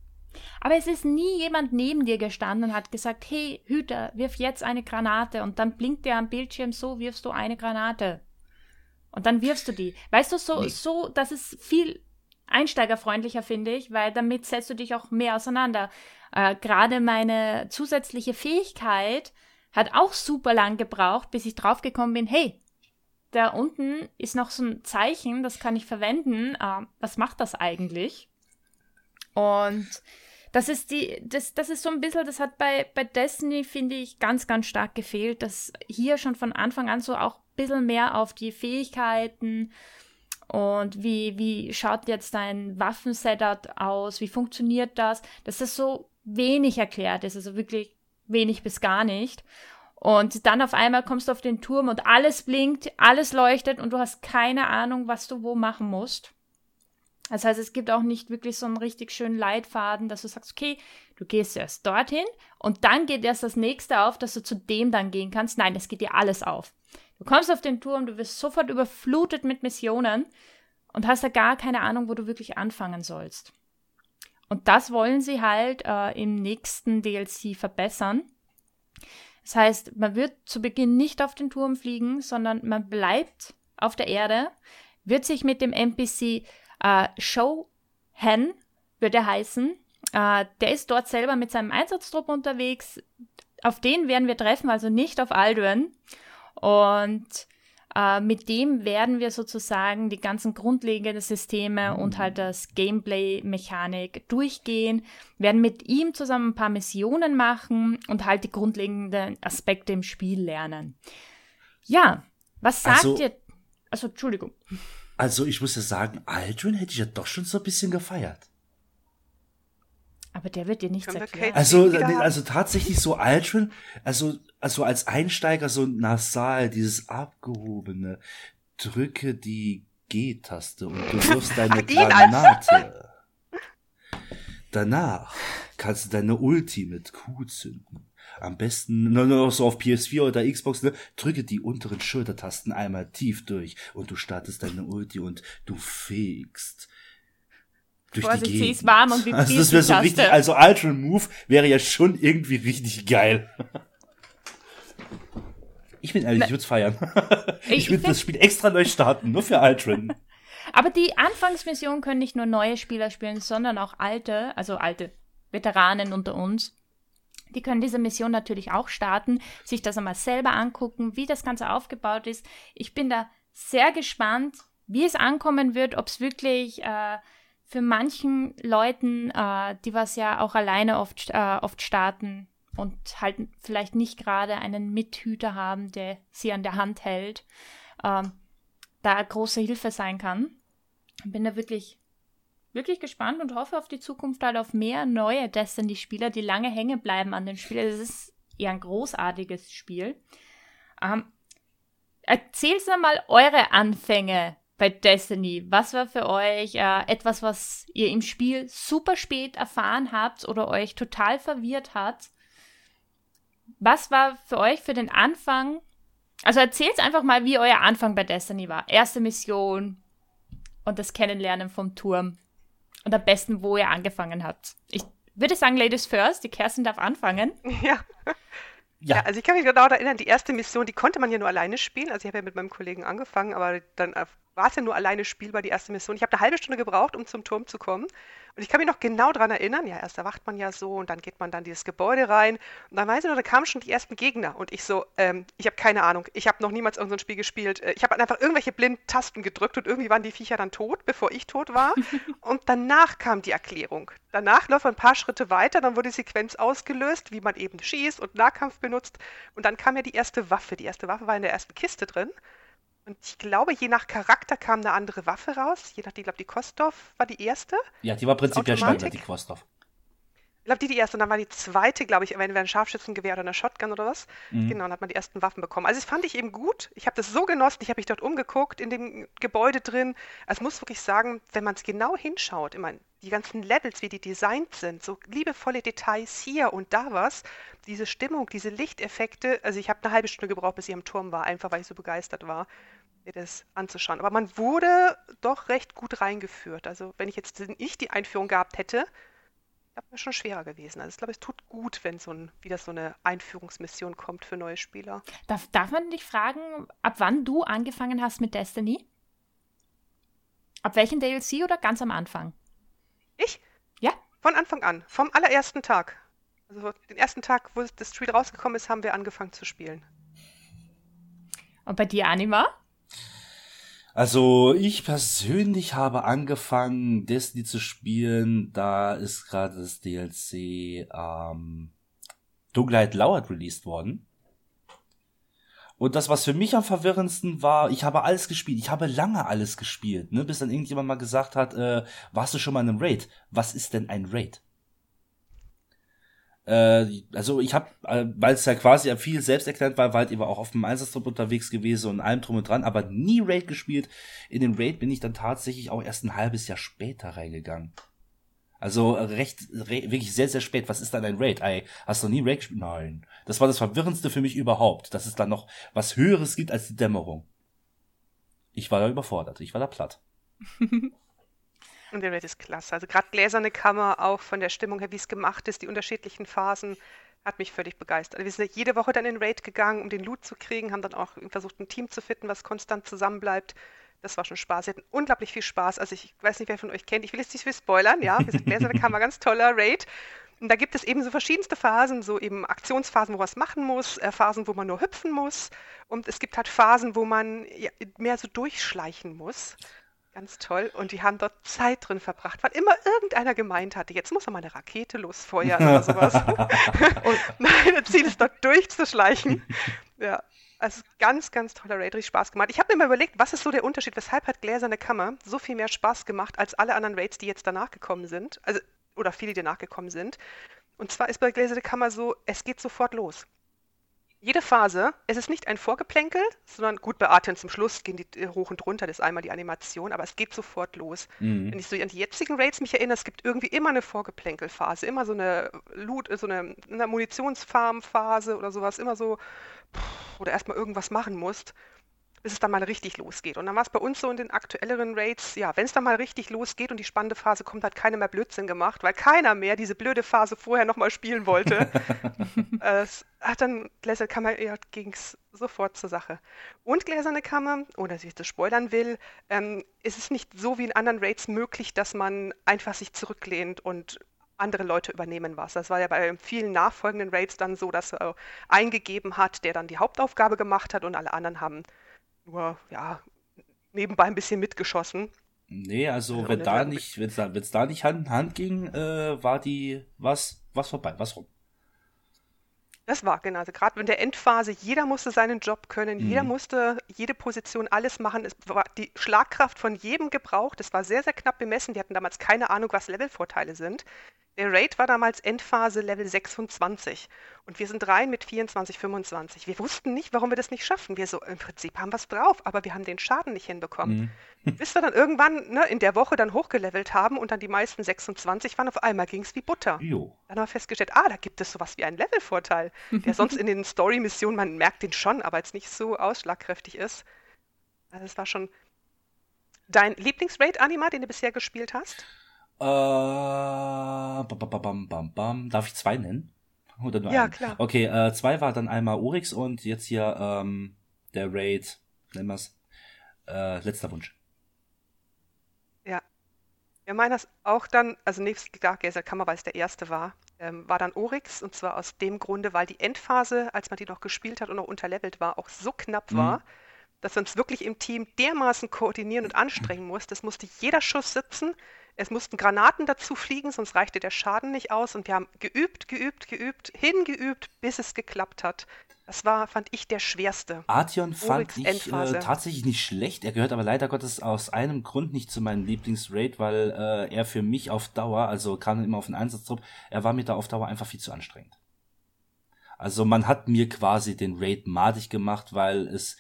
Aber es ist nie jemand neben dir gestanden und hat gesagt, hey, Hüter, wirf jetzt eine Granate und dann blinkt der am Bildschirm, so wirfst du eine Granate. Und dann wirfst du die. Weißt du, so, nee. so, das ist viel einsteigerfreundlicher, finde ich, weil damit setzt du dich auch mehr auseinander. Äh, Gerade meine zusätzliche Fähigkeit hat auch super lang gebraucht, bis ich draufgekommen bin, hey, da unten ist noch so ein Zeichen, das kann ich verwenden. Äh, was macht das eigentlich? Und das ist die, das, das ist so ein bisschen, das hat bei, bei Destiny, finde ich, ganz, ganz stark gefehlt, dass hier schon von Anfang an so auch ein bisschen mehr auf die Fähigkeiten und wie, wie schaut jetzt dein Waffensetup aus, wie funktioniert das, dass das so wenig erklärt ist, also wirklich wenig bis gar nicht. Und dann auf einmal kommst du auf den Turm und alles blinkt, alles leuchtet und du hast keine Ahnung, was du wo machen musst. Das heißt, es gibt auch nicht wirklich so einen richtig schönen Leitfaden, dass du sagst, okay, du gehst erst dorthin und dann geht erst das nächste auf, dass du zu dem dann gehen kannst. Nein, es geht dir alles auf. Du kommst auf den Turm, du wirst sofort überflutet mit Missionen und hast da gar keine Ahnung, wo du wirklich anfangen sollst. Und das wollen sie halt äh, im nächsten DLC verbessern. Das heißt, man wird zu Beginn nicht auf den Turm fliegen, sondern man bleibt auf der Erde, wird sich mit dem NPC äh, Show Hen wird er heißen. Äh, der ist dort selber mit seinem Einsatztrupp unterwegs. Auf den werden wir treffen, also nicht auf Alduin. Und äh, mit dem werden wir sozusagen die ganzen grundlegenden Systeme und halt das Gameplay-Mechanik durchgehen, werden mit ihm zusammen ein paar Missionen machen und halt die grundlegenden Aspekte im Spiel lernen. Ja, was sagt also, ihr? Also, Entschuldigung. Also ich muss ja sagen, Aldrin hätte ich ja doch schon so ein bisschen gefeiert. Aber der wird dir nichts erklären. Also, also tatsächlich so Aldrin, also, also als Einsteiger so nasal, dieses abgehobene, drücke die G-Taste und du wirfst deine Granate. Danach kannst du deine Ulti mit Q zünden am besten nur noch so auf PS4 oder Xbox, ne, drücke die unteren Schultertasten einmal tief durch und du startest deine Ulti und du fegst durch Vorsicht, die Gegend. ist warm und Also das wäre so richtig, also Ultra Move wäre ja schon irgendwie richtig geil. Ich bin ehrlich, Na, ich würde feiern. Ich, ich würde das Spiel extra neu starten, nur für Altrin. (laughs) Aber die Anfangsmission können nicht nur neue Spieler spielen, sondern auch alte, also alte Veteranen unter uns Die können diese Mission natürlich auch starten, sich das einmal selber angucken, wie das Ganze aufgebaut ist. Ich bin da sehr gespannt, wie es ankommen wird, ob es wirklich äh, für manchen Leuten, äh, die was ja auch alleine oft, äh, oft starten und halt vielleicht nicht gerade einen Mithüter haben, der sie an der Hand hält, ähm, da große Hilfe sein kann. Bin da wirklich wirklich gespannt und hoffe auf die Zukunft halt auf mehr neue Destiny-Spieler, die lange hängen bleiben an den Spielen. Es ist eher ein großartiges Spiel. Ähm, erzählt mal eure Anfänge bei Destiny. Was war für euch äh, etwas, was ihr im Spiel super spät erfahren habt oder euch total verwirrt hat? Was war für euch für den Anfang? Also erzählt einfach mal, wie euer Anfang bei Destiny war. Erste Mission und das Kennenlernen vom Turm. Und am besten, wo ihr angefangen habt. Ich würde sagen, Ladies first, die Kerstin darf anfangen. (laughs) Ja. Ja. ja. also ich kann mich genau erinnern, die erste Mission, die konnte man ja nur alleine spielen. Also ich habe ja mit meinem Kollegen angefangen, aber dann äh, war es ja nur alleine spielbar, die erste Mission. Ich habe eine halbe Stunde gebraucht, um zum Turm zu kommen. Und ich kann mich noch genau daran erinnern, ja, erst erwacht man ja so und dann geht man dann dieses Gebäude rein. Und dann weiß ich noch, da kamen schon die ersten Gegner. Und ich so, ähm, ich habe keine Ahnung. Ich habe noch niemals irgendein Spiel gespielt. Äh, ich habe einfach irgendwelche blinden Tasten gedrückt und irgendwie waren die Viecher dann tot, bevor ich tot war. (laughs) und danach kam die Erklärung. Danach läuft man ein paar Schritte weiter, dann wurde die Sequenz ausgelöst, wie man eben schießt und Nahkampf benutzt. Und dann kam ja die erste Waffe. Die erste Waffe war in der ersten Kiste drin. Und ich glaube, je nach Charakter kam eine andere Waffe raus. Je nachdem, ich glaube, die Kostov war die erste. Ja, die war prinzipiell Standard, die Kostov. Ich glaube, die die erste. Und dann war die zweite, glaube ich, entweder ein Scharfschützengewehr oder eine Shotgun oder was. Mhm. Genau, dann hat man die ersten Waffen bekommen. Also das fand ich eben gut. Ich habe das so genossen. Ich habe mich dort umgeguckt, in dem Gebäude drin. Also ich muss wirklich sagen, wenn man es genau hinschaut, ich meine, die ganzen Levels, wie die designt sind, so liebevolle Details hier und da was, diese Stimmung, diese Lichteffekte. Also ich habe eine halbe Stunde gebraucht, bis ich am Turm war, einfach weil ich so begeistert war mir das anzuschauen. Aber man wurde doch recht gut reingeführt. Also wenn ich jetzt nicht die Einführung gehabt hätte, wäre es schon schwerer gewesen. Also ich glaube, es tut gut, wenn so ein, wieder so eine Einführungsmission kommt für neue Spieler. Darf, darf man dich fragen, ab wann du angefangen hast mit Destiny? Ab welchem DLC oder ganz am Anfang? Ich? Ja. Von Anfang an, vom allerersten Tag. Also den ersten Tag, wo das Street rausgekommen ist, haben wir angefangen zu spielen. Und bei dir, Anima? Also ich persönlich habe angefangen, Destiny zu spielen. Da ist gerade das DLC ähm, Dunkelheit lauert released worden. Und das, was für mich am verwirrendsten war, ich habe alles gespielt. Ich habe lange alles gespielt, ne? bis dann irgendjemand mal gesagt hat, äh, warst du schon mal in einem Raid? Was ist denn ein Raid? Äh, also ich habe, äh, weil es ja quasi viel selbst erklärt war, war halt eben auch auf dem Einsatztrupp unterwegs gewesen und allem drum und dran, aber nie Raid gespielt. In den Raid bin ich dann tatsächlich auch erst ein halbes Jahr später reingegangen. Also recht, re wirklich sehr, sehr spät. Was ist dann ein Raid? Ey, hast du nie Raid gespielt? Nein. Das war das Verwirrendste für mich überhaupt, dass es dann noch was Höheres gibt als die Dämmerung. Ich war da überfordert. Ich war da platt. (laughs) Und der Raid ist klasse. Also gerade gläserne Kammer, auch von der Stimmung her, wie es gemacht ist, die unterschiedlichen Phasen, hat mich völlig begeistert. Also wir sind jede Woche dann in Raid gegangen, um den Loot zu kriegen, haben dann auch versucht, ein Team zu finden, was konstant zusammenbleibt. Das war schon Spaß. Wir hatten unglaublich viel Spaß. Also ich weiß nicht, wer von euch kennt. Ich will jetzt nicht viel spoilern, ja. Wir sind gläserne Kammer, ganz toller Raid. Und da gibt es eben so verschiedenste Phasen, so eben Aktionsphasen, wo man was machen muss, äh, Phasen, wo man nur hüpfen muss. Und es gibt halt Phasen, wo man ja, mehr so durchschleichen muss. Ganz toll. Und die haben dort Zeit drin verbracht, weil immer irgendeiner gemeint hatte, jetzt muss er mal eine Rakete losfeuern oder sowas. (laughs) und mein Ziel ist dort durchzuschleichen. Ja, also ganz, ganz toller Raid, richtig Spaß gemacht. Ich habe mir mal überlegt, was ist so der Unterschied, weshalb hat Gläserne Kammer so viel mehr Spaß gemacht als alle anderen Raids, die jetzt danach gekommen sind. Also, oder viele, die nachgekommen sind. Und zwar ist bei Gläserne Kammer so, es geht sofort los jede Phase, es ist nicht ein Vorgeplänkel, sondern gut bei Arten zum Schluss gehen die äh, hoch und runter, das ist einmal die Animation, aber es geht sofort los. Mhm. Wenn ich so an die jetzigen Raids mich erinnere, es gibt irgendwie immer eine Vorgeplänkelphase, immer so eine Loot, so eine, eine Munitionsfarmphase oder sowas, immer so, oder erstmal irgendwas machen musst bis es dann mal richtig losgeht. Und dann war es bei uns so in den aktuelleren Raids, ja, wenn es dann mal richtig losgeht und die spannende Phase kommt, hat keiner mehr Blödsinn gemacht, weil keiner mehr diese blöde Phase vorher nochmal spielen wollte. (laughs) es hat dann Gläserne Kammer, ja, ging es sofort zur Sache. Und Gläserne Kammer, ohne dass ich das spoilern will, ähm, ist es nicht so wie in anderen Raids möglich, dass man einfach sich zurücklehnt und andere Leute übernehmen was. Das war ja bei vielen nachfolgenden Raids dann so, dass er eingegeben hat, der dann die Hauptaufgabe gemacht hat und alle anderen haben nur, ja, nebenbei ein bisschen mitgeschossen. Nee, also, also wenn da nicht, wenn es da, da nicht Hand in Hand ging, äh, war die was, was vorbei, was rum. Das war genau. Also gerade in der Endphase, jeder musste seinen Job können, mhm. jeder musste jede Position alles machen. Es war die Schlagkraft von jedem gebraucht. Es war sehr, sehr knapp bemessen. Die hatten damals keine Ahnung, was Levelvorteile sind. Der Raid war damals Endphase Level 26 und wir sind rein mit 24, 25. Wir wussten nicht, warum wir das nicht schaffen. Wir so, im Prinzip haben wir es drauf, aber wir haben den Schaden nicht hinbekommen. Mhm. (laughs) Bis wir dann irgendwann ne, in der Woche dann hochgelevelt haben und dann die meisten 26 waren, auf einmal ging es wie Butter. Jo. Dann haben wir festgestellt, ah, da gibt es sowas wie einen Levelvorteil, der sonst in den (laughs) Story-Missionen, man merkt den schon, aber jetzt nicht so ausschlagkräftig ist. Also es war schon dein Lieblings-Raid-Anima, den du bisher gespielt hast? Äh, bam, bam, bam, bam. Darf ich zwei nennen? Oder nur ja, einen? klar. Okay, äh, zwei war dann einmal Urix und jetzt hier ähm, der Raid, nennen wir's, äh, letzter Wunsch. Ja. Ja, meiner ist auch dann, also nächstes Stargazer Kammer, weil es der erste war, ähm, war dann Oryx und zwar aus dem Grunde, weil die Endphase, als man die noch gespielt hat und noch unterlevelt war, auch so knapp war, mhm. dass wir uns wirklich im Team dermaßen koordinieren und anstrengen mussten. Das musste jeder Schuss sitzen. Es mussten Granaten dazu fliegen, sonst reichte der Schaden nicht aus. Und wir haben geübt, geübt, geübt, hingeübt, bis es geklappt hat. Das war, fand ich, der schwerste. Artion fand ich äh, tatsächlich nicht schlecht. Er gehört aber leider Gottes aus einem Grund nicht zu meinem Lieblingsraid, weil äh, er für mich auf Dauer, also kam immer auf den Einsatztrupp, er war mir da auf Dauer einfach viel zu anstrengend. Also man hat mir quasi den Raid madig gemacht, weil es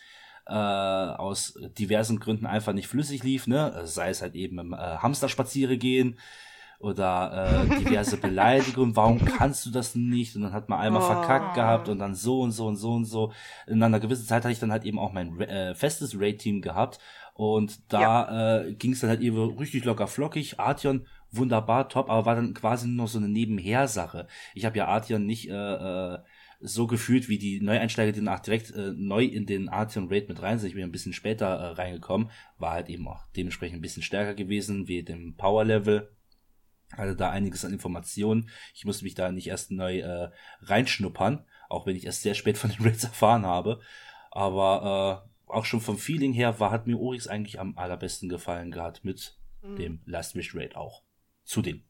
äh, aus diversen Gründen einfach nicht flüssig lief, ne? Sei es halt eben im äh, Hamsterspaziere gehen oder äh, diverse (laughs) Beleidigungen, warum kannst du das nicht? Und dann hat man einmal oh. verkackt gehabt und dann so und so und so und so. In einer gewissen Zeit hatte ich dann halt eben auch mein äh, festes Raid-Team gehabt und da ja. äh, ging es dann halt eben richtig locker flockig. Artion wunderbar, top, aber war dann quasi nur noch so eine Nebenhersache. Ich habe ja Artion nicht äh, äh, so gefühlt wie die Neueinsteiger, die danach direkt äh, neu in den Artium Raid mit rein sind. Ich bin ein bisschen später äh, reingekommen, war halt eben auch dementsprechend ein bisschen stärker gewesen wie dem Power Level. Also da einiges an Informationen. Ich musste mich da nicht erst neu äh, reinschnuppern, auch wenn ich erst sehr spät von den Raids (laughs) erfahren habe. Aber äh, auch schon vom Feeling her war, hat mir Oryx eigentlich am allerbesten gefallen gehabt mit mhm. dem Last Wish Raid auch. Zudem.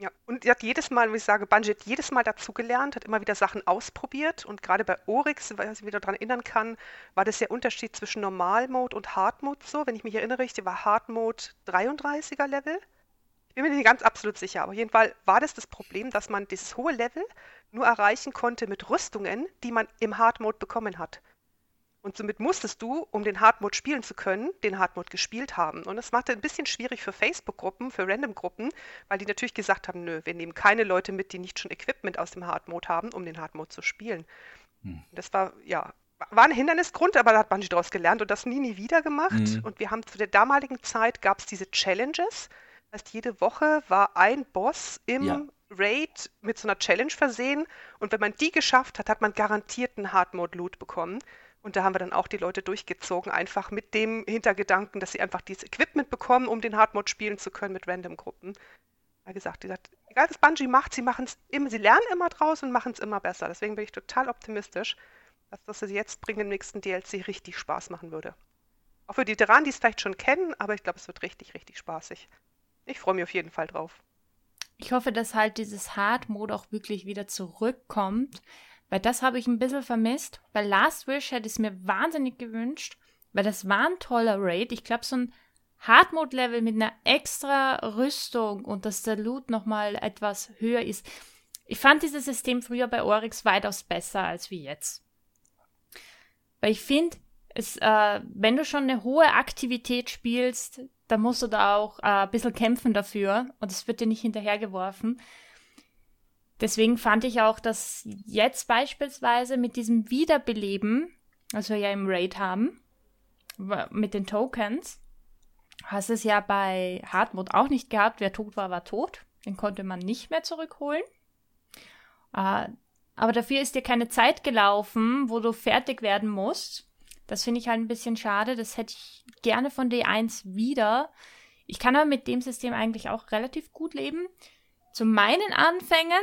Ja, und sie hat jedes Mal, wie ich sage, Bungie hat jedes Mal dazugelernt, hat immer wieder Sachen ausprobiert und gerade bei Oryx, weil ich mich daran erinnern kann, war das der Unterschied zwischen Normal-Mode und Hard-Mode so. Wenn ich mich erinnere richtig, war Hard-Mode 33er Level. Ich bin mir nicht ganz absolut sicher, aber auf jeden Fall war das das Problem, dass man dieses hohe Level nur erreichen konnte mit Rüstungen, die man im Hard-Mode bekommen hat. Und somit musstest du, um den Hardmode spielen zu können, den Hardmode gespielt haben. Und das machte ein bisschen schwierig für Facebook-Gruppen, für Random-Gruppen, weil die natürlich gesagt haben, nö, wir nehmen keine Leute mit, die nicht schon Equipment aus dem Hardmode haben, um den Hardmode zu spielen. Hm. Das war, ja, war ein Hindernisgrund, aber da hat Bungie daraus gelernt und das nie, nie wieder gemacht. Mhm. Und wir haben zu der damaligen Zeit gab es diese Challenges. Das heißt, jede Woche war ein Boss im ja. Raid mit so einer Challenge versehen. Und wenn man die geschafft hat, hat man garantiert einen Hardmode-Loot bekommen. Und da haben wir dann auch die Leute durchgezogen, einfach mit dem Hintergedanken, dass sie einfach dieses Equipment bekommen, um den Hardmode spielen zu können mit Random-Gruppen. Wie gesagt, die sagt, egal was Bungie macht, sie machen es immer, sie lernen immer draus und machen es immer besser. Deswegen bin ich total optimistisch, dass das sie jetzt bringen im nächsten DLC richtig Spaß machen würde. Auch für die Terranen, die es vielleicht schon kennen, aber ich glaube, es wird richtig, richtig spaßig. Ich freue mich auf jeden Fall drauf. Ich hoffe, dass halt dieses Hard-Mode auch wirklich wieder zurückkommt, weil das habe ich ein bisschen vermisst. Bei Last Wish hätte ich es mir wahnsinnig gewünscht, weil das war ein toller Raid. Ich glaube, so ein Hard-Mode-Level mit einer extra Rüstung und dass der Loot nochmal etwas höher ist. Ich fand dieses System früher bei Oryx weitaus besser als wie jetzt. Weil ich finde, äh, wenn du schon eine hohe Aktivität spielst, dann musst du da auch äh, ein bisschen kämpfen dafür und es wird dir nicht hinterhergeworfen. Deswegen fand ich auch, dass jetzt beispielsweise mit diesem Wiederbeleben, was wir ja im Raid haben, mit den Tokens, hast es ja bei Hardmode auch nicht gehabt. Wer tot war, war tot. Den konnte man nicht mehr zurückholen. Äh, aber dafür ist dir keine Zeit gelaufen, wo du fertig werden musst. Das finde ich halt ein bisschen schade. Das hätte ich gerne von D1 wieder. Ich kann aber mit dem System eigentlich auch relativ gut leben. zu meinen Anfängen,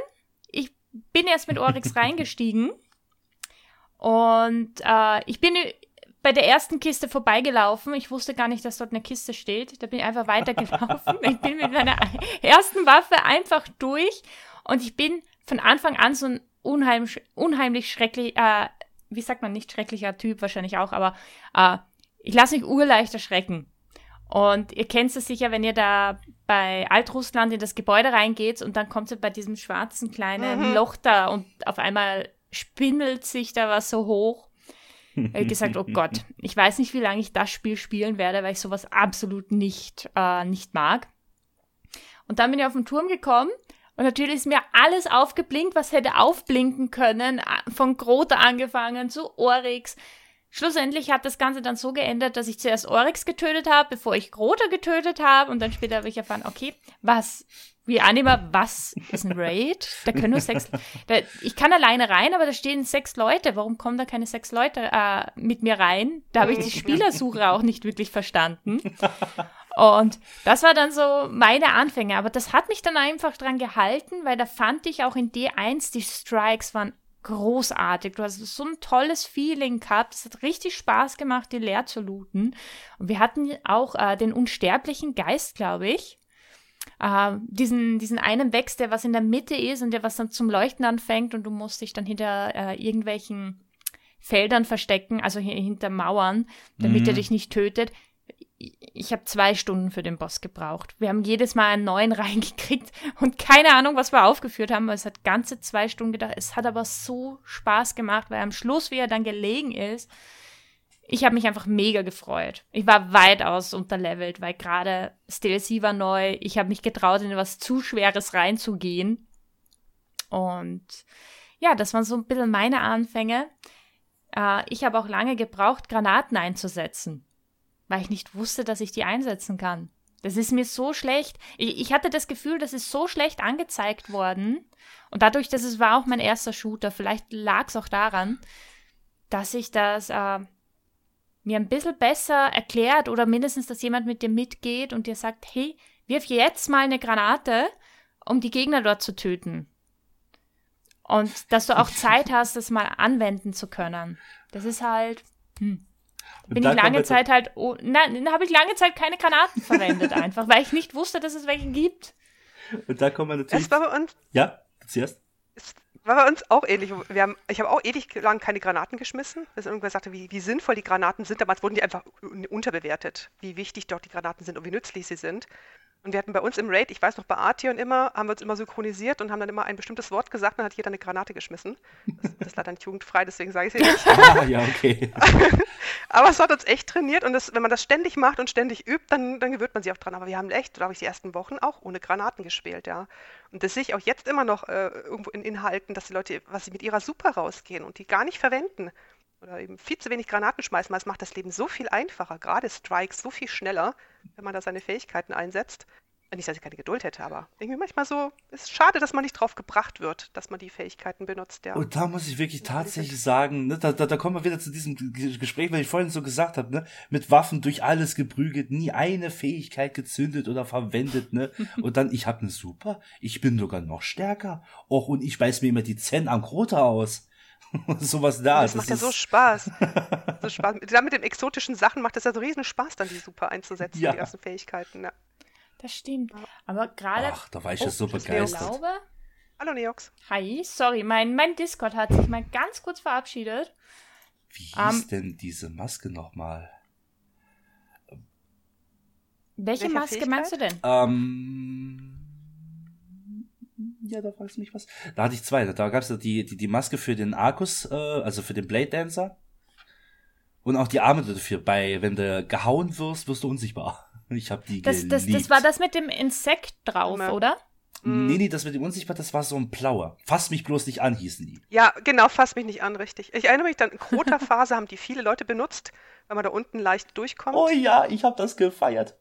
bin erst mit Oryx (laughs) reingestiegen und äh, ich bin bei der ersten Kiste vorbeigelaufen. Ich wusste gar nicht, dass dort eine Kiste steht. Da bin ich einfach weitergelaufen. ich bin mit meiner (laughs) ersten Waffe einfach durch und ich bin von Anfang an so ein unheimlich, unheimlich schrecklich, äh, wie sagt man, nicht schrecklicher Typ wahrscheinlich auch, aber äh, ich lasse mich urleicht erschrecken. Und ihr kennt es sicher, wenn ihr da bei Altrussland in das Gebäude reingeht und dann kommt ihr bei diesem schwarzen kleinen mhm. Loch da und auf einmal spindelt sich da was so hoch. Ich habe gesagt, oh Gott, ich weiß nicht, wie lange ich das Spiel spielen werde, weil ich sowas absolut nicht, äh, nicht mag. Und dann bin ich auf den Turm gekommen und natürlich ist mir alles aufgeblinkt, was hätte aufblinken können, von Grote angefangen zu Oryx. Schlussendlich hat das Ganze dann so geändert, dass ich zuerst Oryx getötet habe, bevor ich Grote getötet habe und dann später habe ich erfahren, okay, was, wie Anima, was ist ein Raid? Da können nur sechs, da, ich kann alleine rein, aber da stehen sechs Leute. Warum kommen da keine sechs Leute äh, mit mir rein? Da habe ich die Spielersuche auch nicht wirklich verstanden. Und das war dann so meine Anfänge. Aber das hat mich dann einfach dran gehalten, weil da fand ich auch in D1, die Strikes waren großartig. Du hast so ein tolles Feeling gehabt. Es hat richtig Spaß gemacht, die leer zu looten. Und wir hatten auch äh, den unsterblichen Geist, glaube ich. Äh, diesen, diesen einen Wächst, der was in der Mitte ist und der was dann zum Leuchten anfängt und du musst dich dann hinter äh, irgendwelchen Feldern verstecken, also hinter Mauern, damit mhm. er dich nicht tötet ich habe zwei Stunden für den Boss gebraucht. Wir haben jedes Mal einen neuen (laughs) reingekriegt und keine Ahnung, was wir aufgeführt haben. Es hat ganze zwei Stunden gedauert. Es hat aber so Spaß gemacht, weil am Schluss, wie er dann gelegen ist, ich habe mich einfach mega gefreut. Ich war weitaus unterlevelt, weil gerade DLC war neu. Ich habe mich getraut, in etwas zu Schweres reinzugehen. Und ja, das waren so ein bisschen meine Anfänge. Äh, ich habe auch lange gebraucht, Granaten einzusetzen weil ich nicht wusste, dass ich die einsetzen kann. Das ist mir so schlecht. Ich, ich, hatte das Gefühl, das ist so schlecht angezeigt worden. Und dadurch, dass es war auch mein erster Shooter, vielleicht lag es auch daran, dass ich das äh, mir ein bisschen besser erklärt oder mindestens, dass jemand mit dir mitgeht und dir sagt, hey, wirf jetzt mal eine Granate, um die Gegner dort zu töten. Und dass du auch (laughs) Zeit hast, das mal anwenden zu können. Das ist halt. Hm bin ich lange Zeit halt, oh, nein, habe ich lange Zeit keine Granaten verwendet (laughs) einfach, weil ich nicht wusste, dass es welche gibt. Und da kommen wir natürlich. Das war bei uns. Ja, zuerst. Es war bei uns auch ähnlich. Wir haben, ich habe auch ewig lang keine Granaten geschmissen, bis irgendwer sagte, wie, wie sinnvoll die Granaten sind. Damals wurden die einfach unterbewertet, wie wichtig dort die Granaten sind und wie nützlich sie sind. Und wir hatten bei uns im Raid, ich weiß noch, bei Artion immer, haben wir uns immer synchronisiert und haben dann immer ein bestimmtes Wort gesagt, und dann hat jeder eine Granate geschmissen. Das, das ist leider nicht jugendfrei, deswegen sage ich es nicht. ah, (laughs) ja, okay. (laughs) Aber es hat uns echt trainiert und das, wenn man das ständig macht und ständig übt, dann, dann gewöhnt man sich auch dran. Aber wir haben echt, glaube ich, die ersten Wochen auch ohne Granaten gespielt, ja. Und das sehe ich auch jetzt immer noch äh, irgendwo in Inhalten, dass die Leute, was sie mit ihrer Super rausgehen und die gar nicht verwenden oder eben viel zu wenig Granaten schmeißen, weil es macht das Leben so viel einfacher, gerade Strikes so viel schneller, wenn man da seine Fähigkeiten einsetzt. Nicht, dass ich keine Geduld hätte, aber irgendwie manchmal so, es ist schade, dass man nicht drauf gebracht wird, dass man die Fähigkeiten benutzt, ja. Und da muss ich wirklich tatsächlich sagen, ne, da, da, da kommen wir wieder zu diesem Gespräch, weil ich vorhin so gesagt habe, ne, mit Waffen durch alles geprügelt, nie eine Fähigkeit gezündet oder verwendet, ne, (laughs) und dann, ich habe eine Super, ich bin sogar noch stärker, och, und ich weiß mir immer die Zen am Krota aus. (laughs) Sowas da. Das, das macht ja so Spaß. (laughs) so Spaß. Da mit den exotischen Sachen macht es ja so riesen Spaß, dann die Super einzusetzen, ja. die ersten Fähigkeiten. Ja. Das stimmt. Aber gerade. Ach, da war ich oh, so begeistert. Ich glaube, Hallo Neox. Hi, sorry, mein, mein Discord hat sich mal ganz kurz verabschiedet. Wie hieß um, ähm, denn diese Maske nochmal? Welche Maske Fähigkeit? meinst du denn? Ähm. Ja, da fragst du mich was. Da hatte ich zwei. Da gab es die, die, die Maske für den Arcus, äh, also für den Blade Dancer. Und auch die Arme dafür. Bei, wenn du gehauen wirst, wirst du unsichtbar. (laughs) Ich habe die das, das, das war das mit dem Insekt drauf, ja. oder? Nee, nee, das mit dem Unsichtbar, das war so ein Blauer. Fass mich bloß nicht an, hießen die. Ja, genau, fass mich nicht an, richtig. Ich erinnere mich dann, in Krota-Phase (laughs) haben die viele Leute benutzt, weil man da unten leicht durchkommt. Oh ja, ich habe das gefeiert.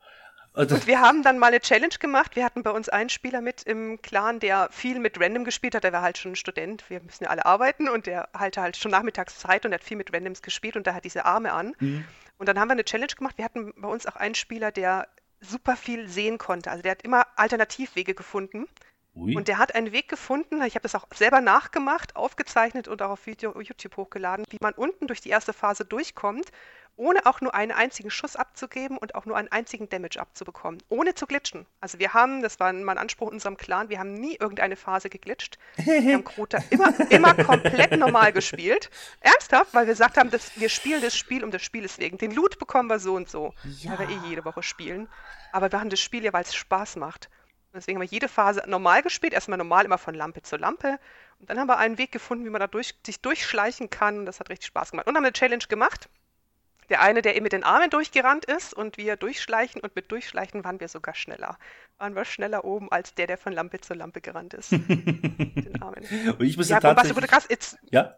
Und wir haben dann mal eine Challenge gemacht. Wir hatten bei uns einen Spieler mit im Clan, der viel mit Random gespielt hat. Der war halt schon ein Student. Wir müssen ja alle arbeiten und der hatte halt schon Nachmittagszeit und der hat viel mit Randoms gespielt und der hat diese Arme an. Mhm. Und dann haben wir eine Challenge gemacht. Wir hatten bei uns auch einen Spieler, der super viel sehen konnte. Also der hat immer Alternativwege gefunden. Ui. Und der hat einen Weg gefunden, ich habe das auch selber nachgemacht, aufgezeichnet und auch auf Video, YouTube hochgeladen, wie man unten durch die erste Phase durchkommt, ohne auch nur einen einzigen Schuss abzugeben und auch nur einen einzigen Damage abzubekommen, ohne zu glitschen. Also wir haben, das war mein Anspruch in unserem Clan, wir haben nie irgendeine Phase geglitscht. Wir haben Krota (laughs) immer, immer komplett normal gespielt. Ernsthaft, weil wir gesagt haben, dass wir spielen das Spiel um des Spieles wegen. Den Loot bekommen wir so und so. Ja. Weil wir eh jede Woche spielen. Aber wir haben das Spiel ja, weil es Spaß macht. Deswegen haben wir jede Phase normal gespielt, erstmal normal immer von Lampe zu Lampe. Und dann haben wir einen Weg gefunden, wie man da durch, sich durchschleichen kann. Das hat richtig Spaß gemacht. Und haben eine Challenge gemacht. Der eine, der eben mit den Armen durchgerannt ist und wir durchschleichen und mit Durchschleichen waren wir sogar schneller. Waren wir schneller oben als der, der von Lampe zu Lampe gerannt ist. (laughs) den Armen. Und ich muss ja, tatsächlich... Was, krass, jetzt, ja?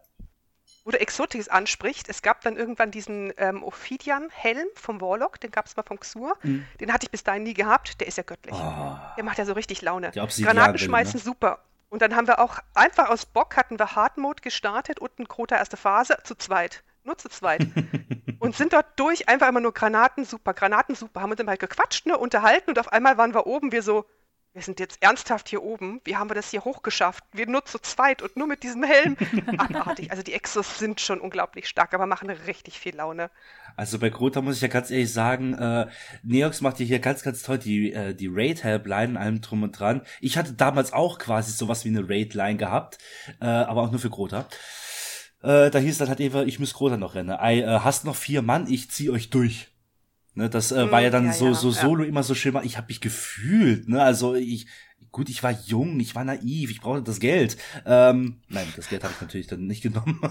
Wo du Exotics anspricht, es gab dann irgendwann diesen ähm, Ophidian-Helm vom Warlock, den gab es mal vom Xur. Mhm. Den hatte ich bis dahin nie gehabt, der ist ja göttlich. Oh. Der macht ja so richtig Laune. Granaten schmeißen, ne? super. Und dann haben wir auch einfach aus Bock hatten wir Hard Mode gestartet, unten Krota erste Phase, zu zweit. Nur zu zweit. (laughs) und sind dort durch, einfach immer nur Granaten, super, Granaten, super. Haben uns immer halt gequatscht, ne, unterhalten und auf einmal waren wir oben, wir so, wir sind jetzt ernsthaft hier oben. Wie haben wir das hier hochgeschafft? Wir nur zu zweit und nur mit diesem Helm. (laughs) Abartig. Also die Exos sind schon unglaublich stark, aber machen richtig viel Laune. Also bei Grota muss ich ja ganz ehrlich sagen, äh, Neox macht ja hier ganz, ganz toll die, äh, die Raid-Helpline und allem drum und dran. Ich hatte damals auch quasi sowas wie eine Raid-Line gehabt, äh, aber auch nur für Grota. Äh, da hieß dann halt eben, ich muss Grota noch rennen. Ey, äh, hast noch vier Mann, ich zieh euch durch. Ne, das äh, war ja dann ja, so, ja, so solo ja. immer so schön. Ich habe mich gefühlt, ne? Also ich, gut, ich war jung, ich war naiv, ich brauchte das Geld. Ähm, nein, das Geld habe ich natürlich dann nicht (laughs) genommen.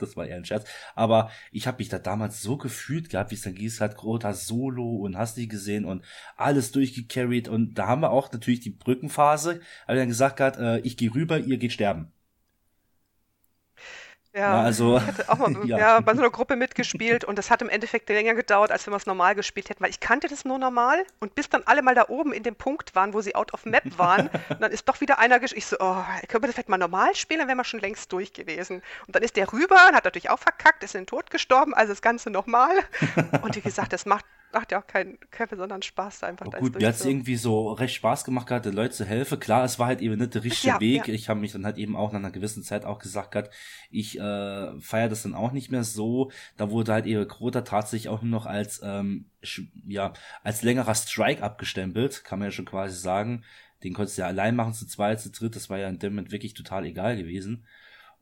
das war eher ein Scherz. Aber ich habe mich da damals so gefühlt gehabt, wie es dann hieß, hat Grota Solo und hast die gesehen und alles durchgecarried. Und da haben wir auch natürlich die Brückenphase, habe dann gesagt gehabt, äh, ich gehe rüber, ihr geht sterben. Ja, also, ich hatte auch mal (laughs) ja. ja. bei so einer Gruppe mitgespielt und das hat im Endeffekt länger gedauert, als wenn wir es normal gespielt hätten, weil ich kannte das nur normal und bis dann alle mal da oben in dem Punkt waren, wo sie out of map waren, und (laughs) dann ist doch wieder einer ich so, oh, können wir das vielleicht mal normal spielen, dann wären wir schon längst durch gewesen. Und dann ist der rüber und hat natürlich auch verkackt, ist in den Tod gestorben, also das Ganze nochmal. (laughs) Und wie gesagt, das macht macht ja auch keinen, keinen besonderen Spaß, da einfach oh, Gut, mir hat es irgendwie so recht Spaß gemacht gehabt, den Leuten zu helfen. Klar, es war halt eben nicht der richtige ja, Weg. Ja. Ich habe mich dann halt eben auch nach einer gewissen Zeit auch gesagt gehabt, ich äh, feiere das dann auch nicht mehr so. Da wurde halt eben Krota tatsächlich auch nur noch als, ähm, ja, als längerer Strike abgestempelt, kann man ja schon quasi sagen. Den konntest du ja allein machen, zu zweit, zu dritt, das war ja in dem Moment wirklich total egal gewesen.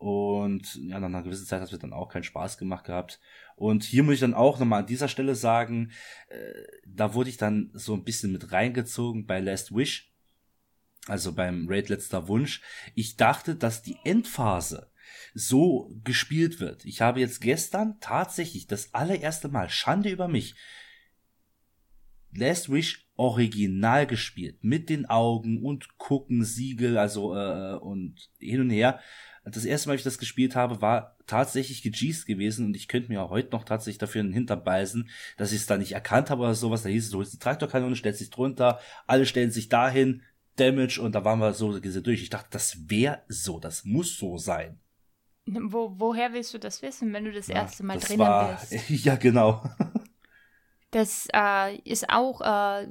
Und ja, nach einer gewissen Zeit hat es dann auch keinen Spaß gemacht gehabt. Und hier muss ich dann auch nochmal an dieser Stelle sagen, äh, da wurde ich dann so ein bisschen mit reingezogen bei Last Wish, also beim Raid Letzter Wunsch. Ich dachte, dass die Endphase so gespielt wird. Ich habe jetzt gestern tatsächlich das allererste Mal, Schande über mich, Last Wish original gespielt. Mit den Augen und gucken, Siegel, also äh, und hin und her das erste Mal, ich das gespielt habe, war tatsächlich gejeast gewesen und ich könnte mir auch heute noch tatsächlich dafür in den Hintern beißen, dass ich es da nicht erkannt habe oder sowas. Da hieß es, du holst die Traktorkanone, stellst dich drunter, alle stellen sich dahin, Damage und da waren wir so durch. Ich dachte, das wäre so, das muss so sein. Wo, woher willst du das wissen, wenn du das ja, erste Mal das drinnen war, bist? (laughs) Ja, genau. das äh, ist auch, äh,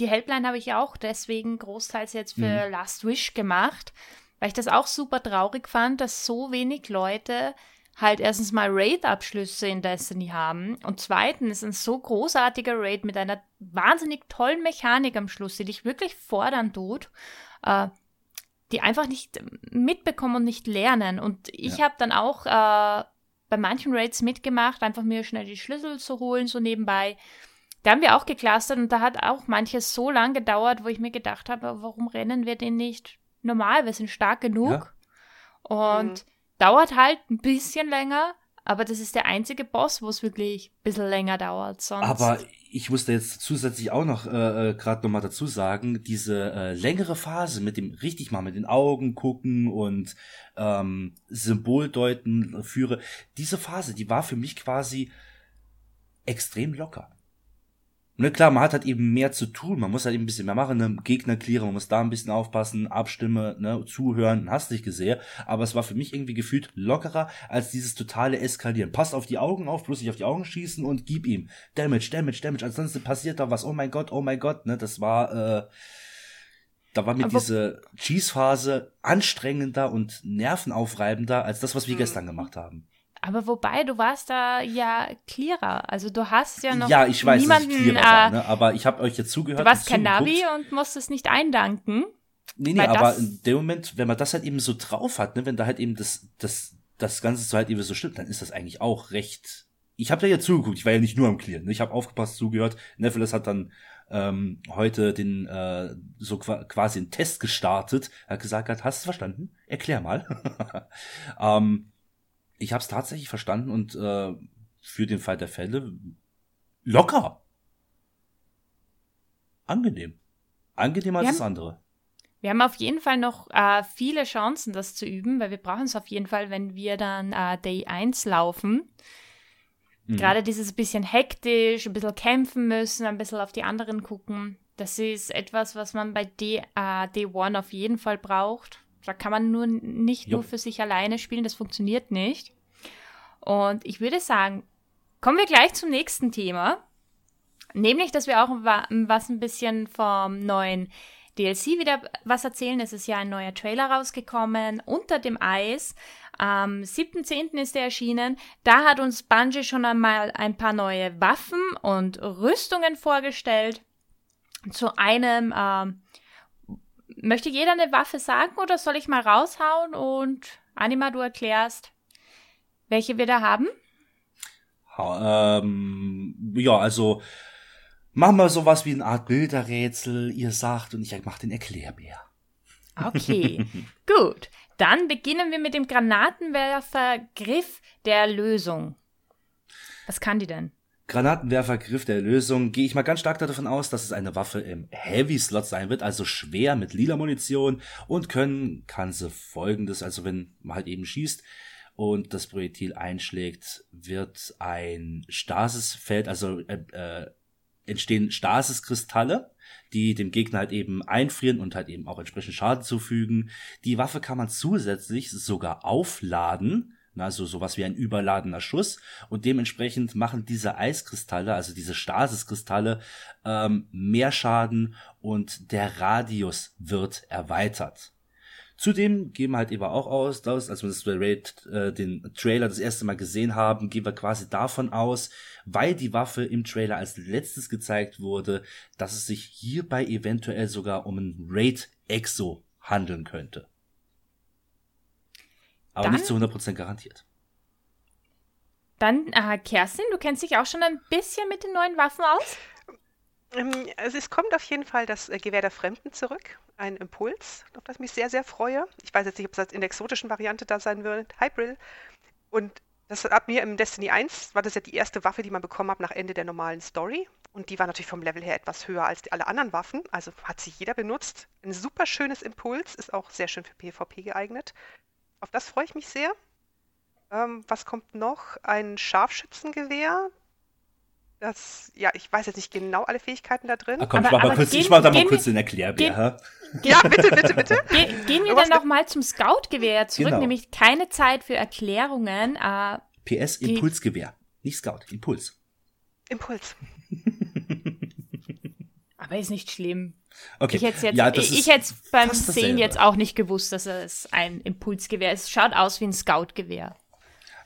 die Helpline habe ich auch deswegen großteils jetzt für mhm. Last Wish gemacht weil ich das auch super traurig fand, dass so wenig Leute halt erstens mal Raid-Abschlüsse in Destiny haben und zweitens ein so großartiger Raid mit einer wahnsinnig tollen Mechanik am Schluss, die dich wirklich fordern tut, äh, die einfach nicht mitbekommen und nicht lernen. Und ich ja. habe dann auch äh, bei manchen Raids mitgemacht, einfach mir schnell die Schlüssel zu holen, so nebenbei. Da haben wir auch geclustert und da hat auch manches so lang gedauert, wo ich mir gedacht habe, warum rennen wir den nicht normal, wir sind stark genug. Ja. Und mhm. dauert halt ein bisschen länger, aber das ist der einzige Boss, wo es wirklich ein bisschen länger dauert. Sonst aber ich musste jetzt zusätzlich auch noch äh, äh gerade nochmal dazu sagen, diese äh, längere Phase mit dem richtig mal mit den Augen gucken und ähm, Symboldeuten führe, diese Phase, die war für mich quasi extrem locker. Ne, klar, man hat halt eben mehr zu tun, man muss halt eben ein bisschen mehr machen, ne? Gegner clearen, man muss da ein bisschen aufpassen, abstimme, ne, zuhören, hast dich gesehen, aber es war für mich irgendwie gefühlt lockerer als dieses totale Eskalieren. Passt auf die Augen auf, bloß nicht auf die Augen schießen und gib ihm Damage, Damage, Damage, ansonsten passiert da was, oh mein Gott, oh mein Gott, ne, das war, äh, Da war mir Aber diese Cheese-Phase anstrengender und nervenaufreibender als das, was wir mhm. gestern gemacht haben. Aber wobei, du warst da ja clearer. Also du hast ja noch Ja, ich weiß, niemanden, dass ich clearer war, ne? aber ich habe euch jetzt zugehört. Du warst kein Navi und musstest nicht eindanken. Nee, nee, aber in dem Moment, wenn man das halt eben so drauf hat, ne, wenn da halt eben das, das, das Ganze so halt eben so stimmt, dann ist das eigentlich auch recht. Ich habe da ja zugeguckt, ich war ja nicht nur am Clearen, ne? ich habe aufgepasst, zugehört. Nephilis hat dann ähm, heute den äh, so quasi einen Test gestartet. Er hat gesagt, hat, hast du verstanden? Erklär mal. (laughs) ähm, ich habe es tatsächlich verstanden und äh, für den Fall der Fälle locker. Angenehm. Angenehmer als das andere. Wir haben auf jeden Fall noch äh, viele Chancen, das zu üben, weil wir brauchen es auf jeden Fall, wenn wir dann äh, Day 1 laufen. Mhm. Gerade dieses bisschen hektisch, ein bisschen kämpfen müssen, ein bisschen auf die anderen gucken. Das ist etwas, was man bei Day, äh, Day One auf jeden Fall braucht. Da kann man nur nicht jo. nur für sich alleine spielen, das funktioniert nicht. Und ich würde sagen, kommen wir gleich zum nächsten Thema. Nämlich, dass wir auch was ein bisschen vom neuen DLC wieder was erzählen. Es ist ja ein neuer Trailer rausgekommen, Unter dem Eis. Am 7.10. ist er erschienen. Da hat uns Bungie schon einmal ein paar neue Waffen und Rüstungen vorgestellt. Zu einem, ähm, möchte jeder eine Waffe sagen oder soll ich mal raushauen und Anima, du erklärst, welche wir da haben? Ähm, ja, also machen wir sowas wie eine Art Bilderrätsel, ihr sagt, und ich mache den Erklärbär. Okay, (laughs) gut. Dann beginnen wir mit dem Granatenwerfer Griff der Lösung. Was kann die denn? Granatenwerfer Griff der Lösung gehe ich mal ganz stark davon aus, dass es eine Waffe im Heavy Slot sein wird, also schwer mit lila Munition und können kann sie folgendes, also wenn man halt eben schießt und das Projektil einschlägt, wird ein Stasisfeld, also äh, äh, entstehen Stasiskristalle, die dem Gegner halt eben einfrieren und halt eben auch entsprechend Schaden zufügen. Die Waffe kann man zusätzlich sogar aufladen, also sowas wie ein überladener Schuss und dementsprechend machen diese Eiskristalle, also diese Stasiskristalle, ähm, mehr Schaden und der Radius wird erweitert. Zudem gehen wir halt eben auch aus, dass, als wir das Raid, äh, den Trailer das erste Mal gesehen haben, gehen wir quasi davon aus, weil die Waffe im Trailer als letztes gezeigt wurde, dass es sich hierbei eventuell sogar um ein Raid Exo handeln könnte. Aber dann, nicht zu 100% garantiert. Dann, äh, Kerstin, du kennst dich auch schon ein bisschen mit den neuen Waffen aus? Ähm, also es kommt auf jeden Fall das äh, Gewehr der Fremden zurück. Ein Impuls, auf das ich mich sehr, sehr freue. Ich weiß jetzt nicht, ob es in der exotischen Variante da sein wird. Hybrid. Und das ab mir im Destiny 1 war das ja die erste Waffe, die man bekommen hat nach Ende der normalen Story. Und die war natürlich vom Level her etwas höher als die, alle anderen Waffen. Also hat sie jeder benutzt. Ein super schönes Impuls, ist auch sehr schön für PvP geeignet. Auf das freue ich mich sehr. Ähm, was kommt noch? Ein Scharfschützengewehr. Das, ja, ich weiß jetzt nicht genau alle Fähigkeiten da drin. Ah, komm, aber, ich mach, mal kurz, gehen, ich mach da mal kurz den Erklärbär. Ja, bitte, bitte, bitte. (laughs) Ge gehen wir dann nochmal zum Scout-Gewehr zurück, genau. nämlich keine Zeit für Erklärungen. Äh, PS Impulsgewehr, nicht Scout, Impuls. Impuls. (laughs) aber ist nicht schlimm. Okay. Ich hätte jetzt, ja, ich, ich hätte beim Sehen jetzt auch nicht gewusst, dass es ein Impulsgewehr ist. Es schaut aus wie ein Scout-Gewehr.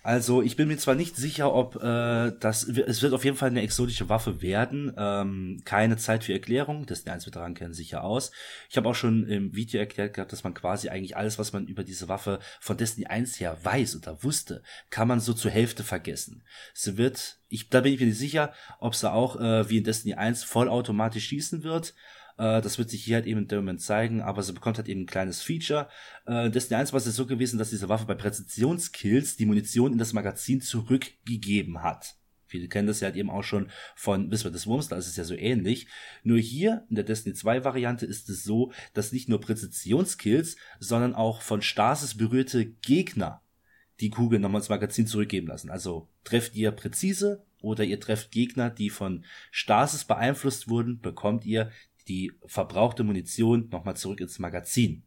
Also ich bin mir zwar nicht sicher, ob äh, das, es wird auf jeden Fall eine exotische Waffe werden. Ähm, keine Zeit für Erklärung, das die 1 Veteran kennen sicher aus. Ich habe auch schon im Video erklärt gehabt, dass man quasi eigentlich alles, was man über diese Waffe von Destiny 1 her weiß oder wusste, kann man so zur Hälfte vergessen. Sie wird, ich, da bin ich mir nicht sicher, ob sie auch äh, wie in Destiny 1 vollautomatisch schießen wird. Äh, das wird sich hier halt eben in dem Moment zeigen, aber sie bekommt halt eben ein kleines Feature. Äh, Destiny 1 war es so gewesen, dass diese Waffe bei Präzisionskills die Munition in das Magazin zurückgegeben hat. Viele kennen das ja halt eben auch schon von Whisper des Wurms, da ist es ja so ähnlich. Nur hier in der Destiny 2 Variante ist es so, dass nicht nur Präzisionskills, sondern auch von Stasis berührte Gegner die Kugeln nochmal ins Magazin zurückgeben lassen. Also trefft ihr präzise oder ihr trefft Gegner, die von Stasis beeinflusst wurden, bekommt ihr die verbrauchte Munition nochmal zurück ins Magazin.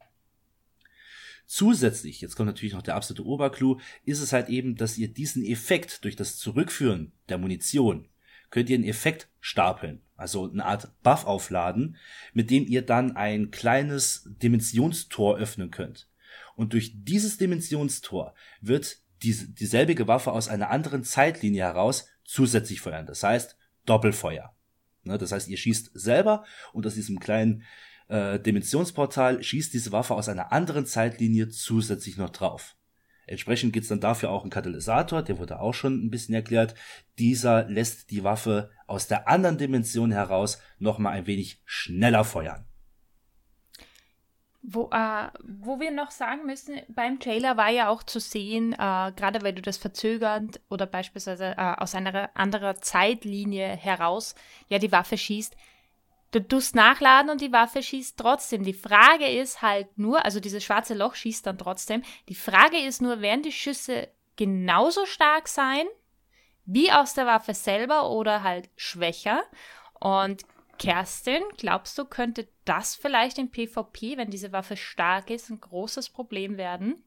Zusätzlich, jetzt kommt natürlich noch der absolute Oberclou, ist es halt eben, dass ihr diesen Effekt durch das Zurückführen der Munition könnt ihr einen Effekt stapeln, also eine Art Buff aufladen, mit dem ihr dann ein kleines Dimensionstor öffnen könnt. Und durch dieses Dimensionstor wird diese, dieselbige Waffe aus einer anderen Zeitlinie heraus zusätzlich feuern. Das heißt Doppelfeuer. Ne, das heißt, ihr schießt selber und aus diesem kleinen äh, Dimensionsportal schießt diese Waffe aus einer anderen Zeitlinie zusätzlich noch drauf. Entsprechend gibt's dann dafür auch einen Katalysator, der wurde auch schon ein bisschen erklärt. Dieser lässt die Waffe aus der anderen Dimension heraus nochmal ein wenig schneller feuern. Wo, äh, wo wir noch sagen müssen, beim Trailer war ja auch zu sehen, äh, gerade weil du das verzögernd oder beispielsweise äh, aus einer anderen Zeitlinie heraus ja die Waffe schießt, du tust nachladen und die Waffe schießt trotzdem. Die Frage ist halt nur, also dieses schwarze Loch schießt dann trotzdem. Die Frage ist nur, werden die Schüsse genauso stark sein wie aus der Waffe selber oder halt schwächer? Und Kerstin, glaubst du, könnte das vielleicht im PvP, wenn diese Waffe stark ist, ein großes Problem werden?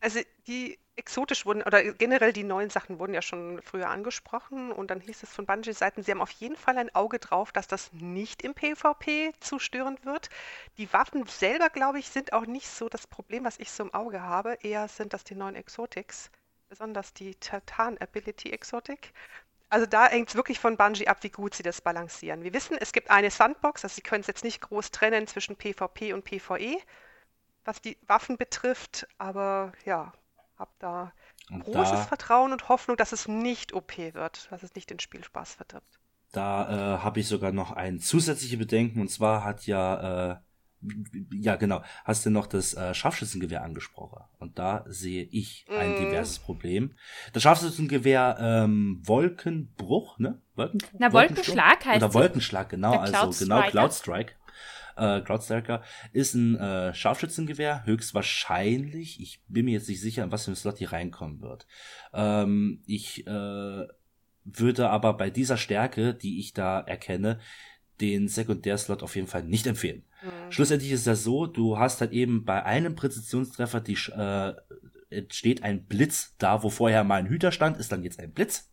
Also die exotisch wurden, oder generell die neuen Sachen wurden ja schon früher angesprochen und dann hieß es von Bungie-Seiten, sie haben auf jeden Fall ein Auge drauf, dass das nicht im PvP zu störend wird. Die Waffen selber, glaube ich, sind auch nicht so das Problem, was ich so im Auge habe. Eher sind das die neuen Exotics, besonders die Titan Ability Exotic. Also da hängt es wirklich von Bungie ab, wie gut sie das balancieren. Wir wissen, es gibt eine Sandbox, also sie können es jetzt nicht groß trennen zwischen PvP und PvE, was die Waffen betrifft, aber ja, habe da und großes da, Vertrauen und Hoffnung, dass es nicht OP wird, dass es nicht den Spielspaß verdirbt. Da äh, habe ich sogar noch ein zusätzliche Bedenken und zwar hat ja äh, ja genau, hast du noch das äh, Scharfschützengewehr angesprochen und da sehe ich ein mm. diverses Problem. Das Scharfschützengewehr ähm, Wolkenbruch, ne? Wolkenbruch? Na Wolkenschlag heißt Oder Wolkenschlag, genau, also genau Cloud Strike äh, Cloudstriker, ist ein äh, Scharfschützengewehr, höchstwahrscheinlich. Ich bin mir jetzt nicht sicher, in was für ein Slot hier reinkommen wird. Ähm, ich äh, würde aber bei dieser Stärke, die ich da erkenne, den Sekundärslot auf jeden Fall nicht empfehlen. Mhm. Schlussendlich ist das so, du hast halt eben bei einem Präzisionstreffer die äh, entsteht ein Blitz da, wo vorher mal ein Hüter stand, ist dann jetzt ein Blitz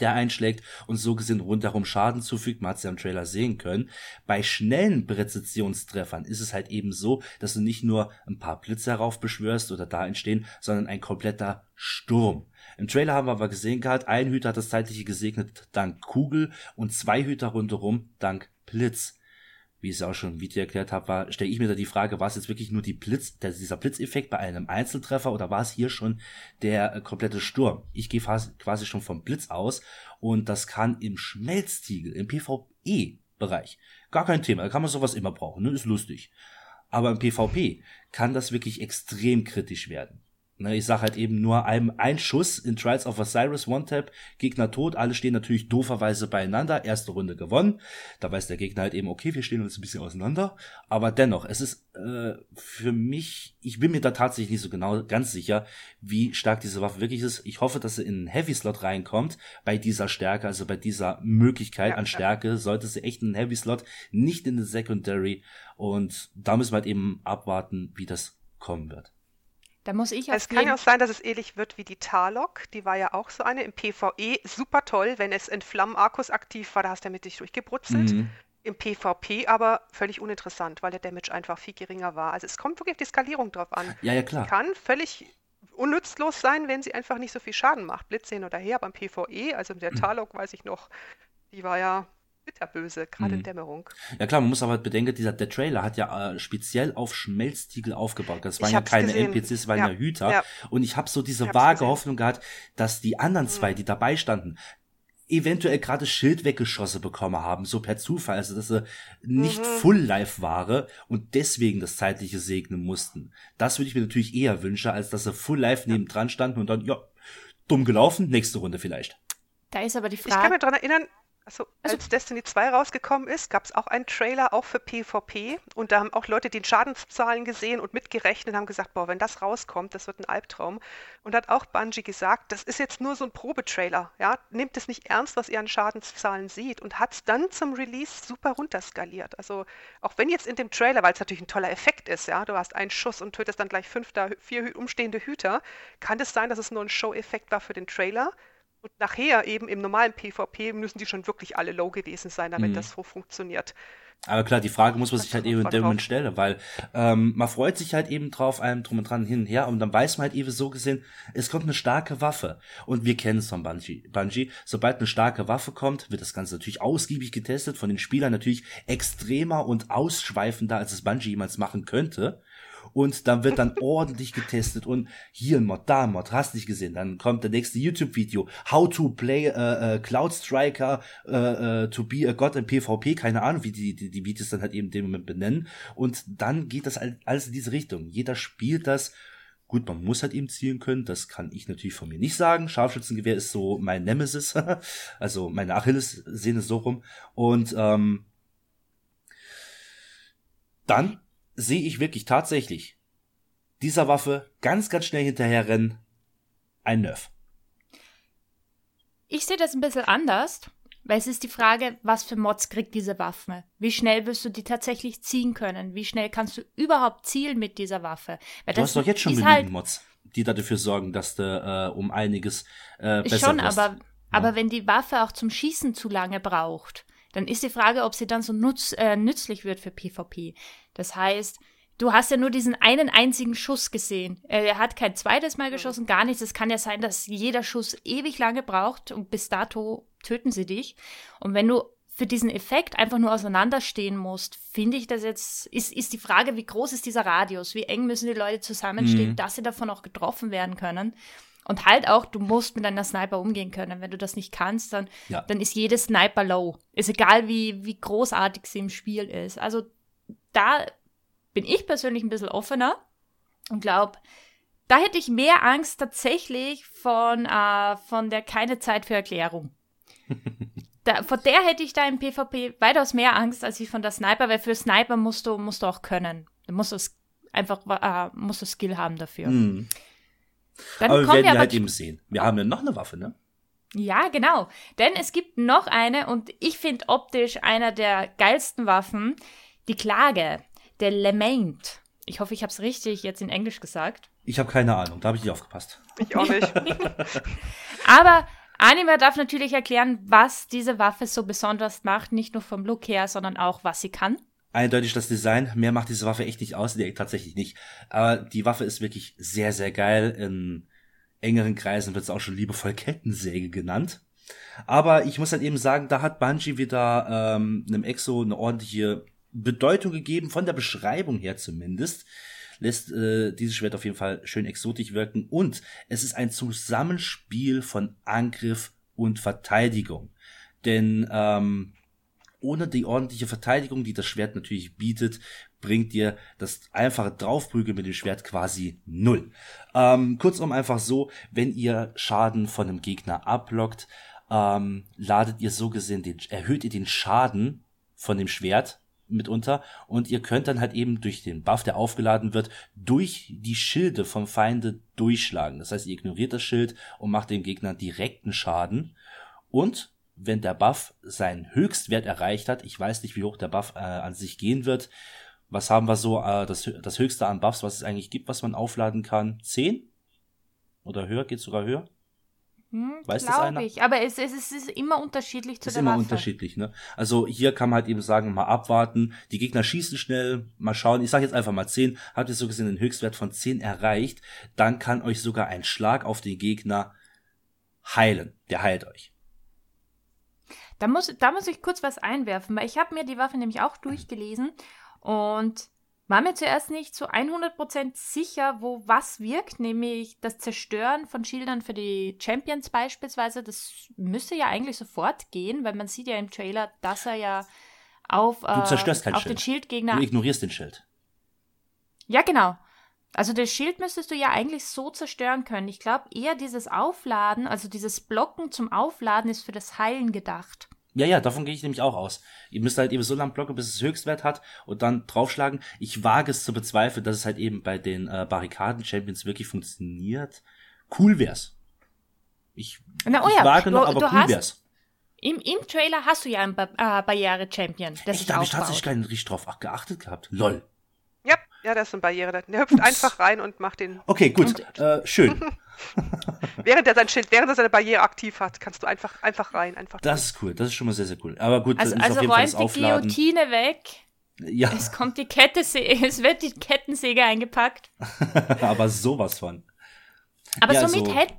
der einschlägt und so gesehen rundherum Schaden zufügt. Man hat es ja im Trailer sehen können. Bei schnellen Präzisionstreffern ist es halt eben so, dass du nicht nur ein paar Blitze heraufbeschwörst oder da entstehen, sondern ein kompletter Sturm. Im Trailer haben wir aber gesehen gehabt, ein Hüter hat das zeitliche gesegnet dank Kugel und zwei Hüter rundherum dank Blitz wie ich es auch schon Video erklärt habe, stelle ich mir da die Frage, war es jetzt wirklich nur die Blitz, der, dieser Blitzeffekt bei einem Einzeltreffer oder war es hier schon der äh, komplette Sturm? Ich gehe quasi schon vom Blitz aus und das kann im Schmelztiegel, im PvE-Bereich, gar kein Thema, da kann man sowas immer brauchen, ne? ist lustig. Aber im PvP kann das wirklich extrem kritisch werden. Ne, ich sag halt eben nur ein, ein Schuss in Trials of Osiris One-Tap, Gegner tot, alle stehen natürlich dooferweise beieinander, erste Runde gewonnen. Da weiß der Gegner halt eben, okay, wir stehen uns ein bisschen auseinander. Aber dennoch, es ist äh, für mich, ich bin mir da tatsächlich nicht so genau ganz sicher, wie stark diese Waffe wirklich ist. Ich hoffe, dass sie in einen Heavy-Slot reinkommt, bei dieser Stärke, also bei dieser Möglichkeit ja, an Stärke, sollte sie echt in einen Heavy-Slot, nicht in den Secondary. Und da müssen wir halt eben abwarten, wie das kommen wird. Da muss ich Es kann ja auch sein, dass es ähnlich wird wie die Tarlok. Die war ja auch so eine im PvE. Super toll, wenn es in Flammenarkus aktiv war, da hast du damit dich durchgebrutzelt. Mhm. Im PvP aber völlig uninteressant, weil der Damage einfach viel geringer war. Also es kommt wirklich auf die Skalierung drauf an. Ja, ja, klar. Die kann völlig unnützlos sein, wenn sie einfach nicht so viel Schaden macht. Blitz hin oder her beim PvE, also mit der mhm. Tarlok weiß ich noch, die war ja bitterböse, gerade mhm. in Dämmerung. Ja klar, man muss aber bedenken, dieser, der Trailer hat ja äh, speziell auf Schmelztiegel aufgebaut. Das waren ja keine gesehen. NPCs, das waren ja, ja Hüter. Ja. Und ich habe so diese vage gesehen. Hoffnung gehabt, dass die anderen zwei, mhm. die dabei standen, eventuell gerade Schild weggeschossen bekommen haben, so per Zufall, also dass sie nicht mhm. Full Life waren und deswegen das zeitliche segnen mussten. Das würde ich mir natürlich eher wünschen, als dass sie Full Life ja. nebendran standen und dann, ja, dumm gelaufen, nächste Runde vielleicht. Da ist aber die Frage. Ich kann mich daran erinnern, also, als Destiny 2 rausgekommen ist, gab es auch einen Trailer, auch für PvP. Und da haben auch Leute die Schadenszahlen gesehen und mitgerechnet und haben gesagt, boah, wenn das rauskommt, das wird ein Albtraum. Und hat auch Bungie gesagt, das ist jetzt nur so ein Probetrailer. Ja? Nehmt es nicht ernst, was ihr an Schadenszahlen sieht. Und hat es dann zum Release super runterskaliert. Also auch wenn jetzt in dem Trailer, weil es natürlich ein toller Effekt ist, ja, du hast einen Schuss und tötest dann gleich fünf, da, vier umstehende Hüter, kann es sein, dass es nur ein Show-Effekt war für den Trailer Und nachher eben im normalen PvP müssen die schon wirklich alle low gewesen sein, damit mhm. das so funktioniert. Aber klar, die Frage muss man sich halt eben in dem Moment stellen, weil ähm, man freut sich halt eben drauf, einem drum und dran hin und her, und dann weiß man halt eben so gesehen, es kommt eine starke Waffe. Und wir kennen es von Bungie. Bungie, sobald eine starke Waffe kommt, wird das Ganze natürlich ausgiebig getestet, von den Spielern natürlich extremer und ausschweifender, als es Bungie jemals machen könnte und dann wird dann ordentlich getestet und hier ein Mod, da ein Mod, hast nicht gesehen. Dann kommt der nächste YouTube-Video, How to play äh, äh, Cloud Striker äh, to be a God in PvP, keine Ahnung, wie die, die, die Videos dann halt eben dem Moment benennen. Und dann geht das alles in diese Richtung. Jeder spielt das. Gut, man muss halt eben zielen können, das kann ich natürlich von mir nicht sagen. Scharfschützengewehr ist so mein Nemesis, (laughs) also meine Achilles-Sehne so rum. Und ähm, dann sehe ich wirklich tatsächlich dieser Waffe ganz, ganz schnell hinterherrennen ein Nerf. Ich sehe das ein bisschen anders, weil es ist die Frage, was für Mods kriegt diese Waffe? Wie schnell wirst du die tatsächlich ziehen können? Wie schnell kannst du überhaupt zielen mit dieser Waffe? Weil du hast doch jetzt schon genügend halt Mods, die dafür sorgen, dass du äh, um einiges äh, besser Schon, wirst. aber, ja. aber wenn die Waffe auch zum Schießen zu lange braucht, dann ist die Frage, ob sie dann so nutz, äh, nützlich wird für PvP. Das heißt, du hast ja nur diesen einen einzigen Schuss gesehen. Er hat kein zweites Mal geschossen, gar nichts. Es kann ja sein, dass jeder Schuss ewig lange braucht und bis dato töten sie dich. Und wenn du für diesen Effekt einfach nur auseinanderstehen musst, finde ich das jetzt, ist, ist die Frage, wie groß ist dieser Radius? Wie eng müssen die Leute zusammenstehen, mhm. dass sie davon auch getroffen werden können? Und halt auch, du musst mit einer Sniper umgehen können. Wenn du das nicht kannst, dann, ja. dann ist jede Sniper low. Ist egal, wie, wie großartig sie im Spiel ist. Also da bin ich persönlich ein bisschen offener und glaube, da hätte ich mehr Angst tatsächlich von, äh, von der keine Zeit für Erklärung. (laughs) da, vor der hätte ich da im PvP weitaus mehr Angst als ich von der Sniper, weil für Sniper musst du, musst du auch können. Du musst es einfach äh, musst du Skill haben dafür. Mm. Dann aber wir werden wir halt eben sehen. Wir haben ja noch eine Waffe, ne? Ja, genau. Denn es gibt noch eine und ich finde optisch einer der geilsten Waffen, die Klage, der Lament. Ich hoffe, ich habe es richtig jetzt in Englisch gesagt. Ich habe keine Ahnung, da habe ich nicht aufgepasst. Ich auch nicht. (laughs) aber Anima darf natürlich erklären, was diese Waffe so besonders macht, nicht nur vom Look her, sondern auch, was sie kann eindeutig das Design. Mehr macht diese Waffe echt nicht aus. Nee, tatsächlich nicht. Aber die Waffe ist wirklich sehr, sehr geil. In engeren Kreisen wird es auch schon liebevoll Kettensäge genannt. Aber ich muss halt eben sagen, da hat Bungie wieder ähm, einem Exo eine ordentliche Bedeutung gegeben, von der Beschreibung her zumindest. Lässt äh, dieses Schwert auf jeden Fall schön exotisch wirken. Und es ist ein Zusammenspiel von Angriff und Verteidigung. Denn ähm, ohne die ordentliche Verteidigung, die das Schwert natürlich bietet, bringt dir das einfache Draufprügeln mit dem Schwert quasi null. Ähm, kurzum einfach so, wenn ihr Schaden von einem Gegner ablockt, ähm, ladet ihr so gesehen den, erhöht ihr den Schaden von dem Schwert mitunter und ihr könnt dann halt eben durch den Buff, der aufgeladen wird, durch die Schilde vom Feinde durchschlagen. Das heißt, ihr ignoriert das Schild und macht dem Gegner direkten Schaden und wenn der Buff seinen Höchstwert erreicht hat, ich weiß nicht, wie hoch der Buff äh, an sich gehen wird. Was haben wir so, äh, das, das höchste an Buffs, was es eigentlich gibt, was man aufladen kann? Zehn? Oder höher? Geht sogar höher? Hm, Weiß das einer? ich, aber es, es, es, ist immer unterschiedlich zu ist der immer Waffe. unterschiedlich, ne? Also hier kann man halt eben sagen, mal abwarten, die Gegner schießen schnell, mal schauen, ich sage jetzt einfach mal 10, habt ihr so gesehen den Höchstwert von 10 erreicht, dann kann euch sogar ein Schlag auf den Gegner heilen, der heilt euch. Da muss, da muss ich kurz was einwerfen, weil ich habe mir die Waffe nämlich auch durchgelesen und war mir zuerst nicht zu 100% sicher, wo was wirkt, nämlich das Zerstören von Schildern für die Champions beispielsweise. Das müsste ja eigentlich sofort gehen, weil man sieht ja im Trailer, dass er ja auf, du zerstörst äh, auf Schild. den Schildgegner... Du ignorierst den Schild. Ja, genau. Also das Schild müsstest du ja eigentlich so zerstören können. Ich glaube, eher dieses Aufladen, also dieses Blocken zum Aufladen ist für das Heilen gedacht. Ja, ja, davon gehe ich nämlich auch aus. Ihr müsst halt eben so lange blocken, bis es Höchstwert hat und dann draufschlagen. Ich wage es zu bezweifeln, dass es halt eben bei den äh, Barrikaden-Champions wirklich funktioniert. Cool wär's. Ich, Na, oh ja, wage noch, du, aber du cool wär's. Im, Im Trailer hast du ja einen ba äh, Barriere-Champion. Da habe ich tatsächlich gar nicht richtig drauf geachtet gehabt. Lol. Ja, das ist eine Barriere. Der hüpft Ups. einfach rein und macht den. Okay, gut. Äh, schön. (laughs) während er sein Schild, während er seine Barriere aktiv hat, kannst du einfach, einfach rein. Einfach das ist cool. Das ist schon mal sehr, sehr cool. Aber gut, also, also räumt die Guillotine weg. Ja. Es kommt die Kette, (laughs) es wird die Kettensäge eingepackt. (laughs) Aber sowas von. Aber ja, somit so hätte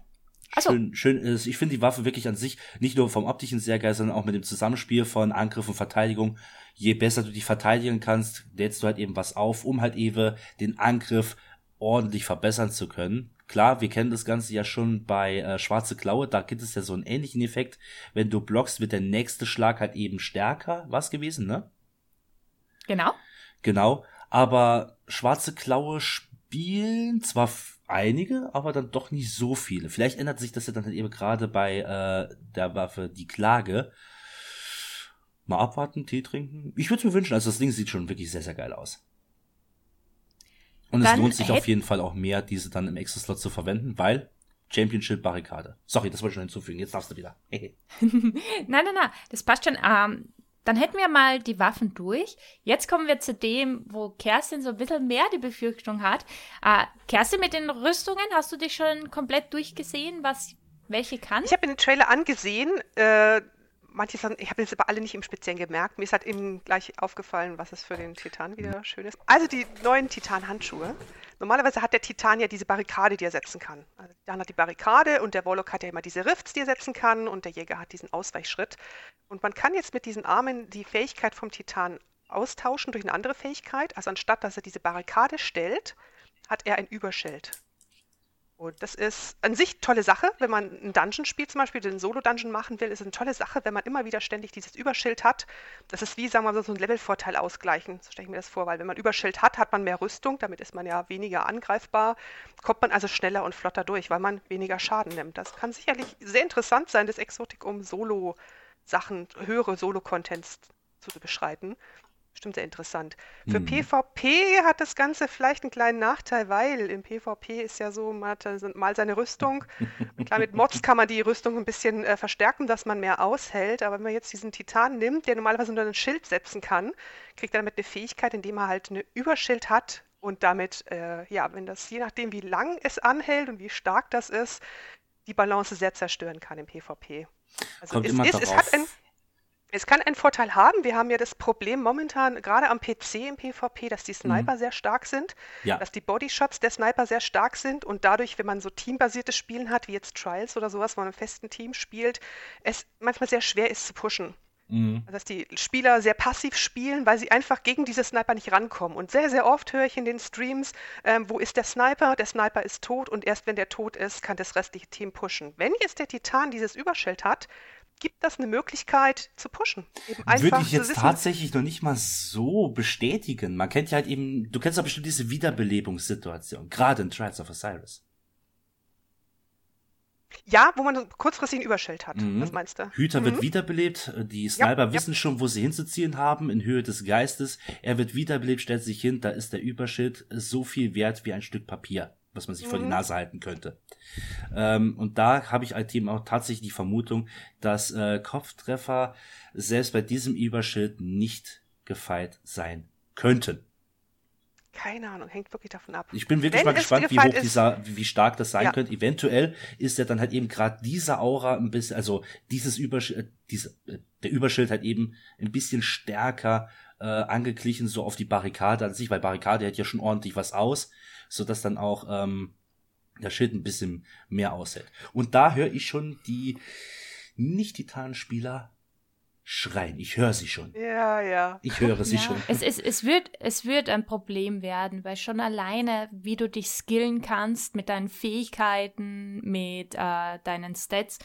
also. Schön, schön ist. Ich finde die Waffe wirklich an sich nicht nur vom optischen sehr geil, sondern auch mit dem Zusammenspiel von Angriff und Verteidigung. Je besser du dich verteidigen kannst, lädst du halt eben was auf, um halt eben den Angriff ordentlich verbessern zu können. Klar, wir kennen das Ganze ja schon bei äh, Schwarze Klaue, da gibt es ja so einen ähnlichen Effekt. Wenn du blockst, wird der nächste Schlag halt eben stärker. Was gewesen, ne? Genau. Genau. Aber Schwarze Klaue spielen zwar einige, aber dann doch nicht so viele. Vielleicht ändert sich das ja dann halt eben gerade bei äh, der Waffe die Klage. Mal abwarten, Tee trinken. Ich würde es mir wünschen, also das Ding sieht schon wirklich sehr, sehr geil aus. Und dann es lohnt sich auf jeden Fall auch mehr, diese dann im Extra-Slot zu verwenden, weil Championship Barrikade. Sorry, das wollte ich schon hinzufügen. Jetzt darfst du wieder. (laughs) (laughs) nein, nein, nein, das passt schon. Ähm, dann hätten wir mal die Waffen durch. Jetzt kommen wir zu dem, wo Kerstin so ein bisschen mehr die Befürchtung hat. Äh, Kerstin, mit den Rüstungen, hast du dich schon komplett durchgesehen, was welche kann? Ich habe mir den Trailer angesehen. Äh, manche Sachen, ich habe jetzt aber alle nicht im Speziellen gemerkt. Mir ist halt eben gleich aufgefallen, was es für den Titan wieder schön ist. Also die neuen Titan-Handschuhe. Normalerweise hat der Titan ja diese Barrikade, die er setzen kann. Also Titan hat die Barrikade und der Warlock hat ja immer diese Rifts, die er setzen kann und der Jäger hat diesen Ausweichschritt. Und man kann jetzt mit diesen Armen die Fähigkeit vom Titan austauschen durch eine andere Fähigkeit. Also anstatt dass er diese Barrikade stellt, hat er ein Überschild. Und das ist an sich tolle Sache, wenn man ein Dungeon spielt, zum Beispiel den Solo-Dungeon machen will, ist eine tolle Sache, wenn man immer wieder ständig dieses Überschild hat. Das ist wie, sagen wir mal, so ein Levelvorteil ausgleichen. So stelle ich mir das vor, weil wenn man Überschild hat, hat man mehr Rüstung, damit ist man ja weniger angreifbar, kommt man also schneller und flotter durch, weil man weniger Schaden nimmt. Das kann sicherlich sehr interessant sein, das Exotik um Solo-Sachen, höhere Solo-Contents zu beschreiten. Bestimmt sehr interessant. Für mhm. PvP hat das Ganze vielleicht einen kleinen Nachteil, weil im PvP ist ja so, man hat mal seine Rüstung. Und (laughs) klar, mit Mods kann man die Rüstung ein bisschen äh, verstärken, dass man mehr aushält. Aber wenn man jetzt diesen Titan nimmt, der normalerweise nur ein Schild setzen kann, kriegt er damit eine Fähigkeit, indem er halt eine Überschild hat. Und damit, äh, ja, wenn das, je nachdem, wie lang es anhält und wie stark das ist, die Balance sehr zerstören kann im PvP. Also Kommt es, immer ist, darauf. es hat ein es kann einen Vorteil haben. Wir haben ja das Problem momentan, gerade am PC im PvP, dass die Sniper mhm. sehr stark sind, ja. dass die Bodyshots der Sniper sehr stark sind und dadurch, wenn man so teambasiertes Spielen hat, wie jetzt Trials oder sowas, wo man im festen Team spielt, es manchmal sehr schwer ist zu pushen. Mhm. Also, dass die Spieler sehr passiv spielen, weil sie einfach gegen diese Sniper nicht rankommen. Und sehr, sehr oft höre ich in den Streams, ähm, wo ist der Sniper? Der Sniper ist tot und erst wenn der tot ist, kann das restliche Team pushen. Wenn jetzt der Titan dieses Überschild hat, gibt das eine Möglichkeit zu pushen. Würde ich jetzt tatsächlich noch nicht mal so bestätigen. Man kennt ja halt eben, du kennst ja bestimmt diese Wiederbelebungssituation, gerade in Trials of Osiris. Ja, wo man kurzfristig ein Überschild hat. Mhm. Was meinst du? Hüter mhm. wird wiederbelebt. Die Sniper ja, wissen ja. schon, wo sie hinzuziehen haben, in Höhe des Geistes. Er wird wiederbelebt, stellt sich hin, da ist der Überschild so viel wert wie ein Stück Papier was man sich mhm. vor die mhm. Nase halten könnte. Ähm, und da habe ich als Team auch tatsächlich die Vermutung, dass äh, Kopftreffer selbst bei diesem Überschild nicht gefeit sein könnten. Keine Ahnung, hängt wirklich davon ab. Ich bin wirklich Wenn mal gespannt, wie hoch ist, dieser, wie stark das sein ja. könnte. Eventuell ist ja dann halt eben gerade diese Aura ein bisschen, also dieses Überschild, äh, diese, äh, der Überschild halt eben ein bisschen stärker äh, angeglichen so auf die Barrikade an sich, weil Barrikade hält ja schon ordentlich was aus so dass dann auch ähm, der Schild ein bisschen mehr aushält. Und da höre ich schon die Nicht-Titan-Spieler schreien. Ich höre sie schon. Ja, ja. Ich höre sie ja. schon. Es, es, es, wird, es wird ein Problem werden, weil schon alleine, wie du dich skillen kannst mit deinen Fähigkeiten, mit äh, deinen Stats,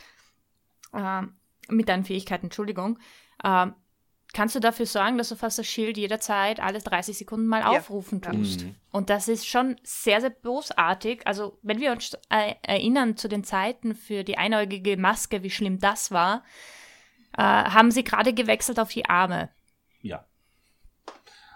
äh, mit deinen Fähigkeiten, Entschuldigung, äh, kannst du dafür sorgen, dass du fast das Schild jederzeit alle 30 Sekunden mal ja. aufrufen tust. Mhm. Und das ist schon sehr, sehr bösartig. Also, wenn wir uns äh, erinnern zu den Zeiten für die einäugige Maske, wie schlimm das war, äh, haben sie gerade gewechselt auf die Arme.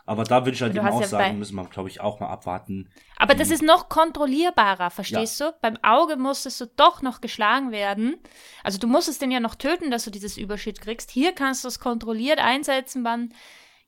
Aber da würde ich halt eben auch ja sagen, müssen wir, glaube ich, auch mal abwarten. Aber das ist noch kontrollierbarer, verstehst ja. du? Beim Auge musstest du doch noch geschlagen werden. Also du musstest den ja noch töten, dass du dieses Überschied kriegst. Hier kannst du es kontrolliert einsetzen, wann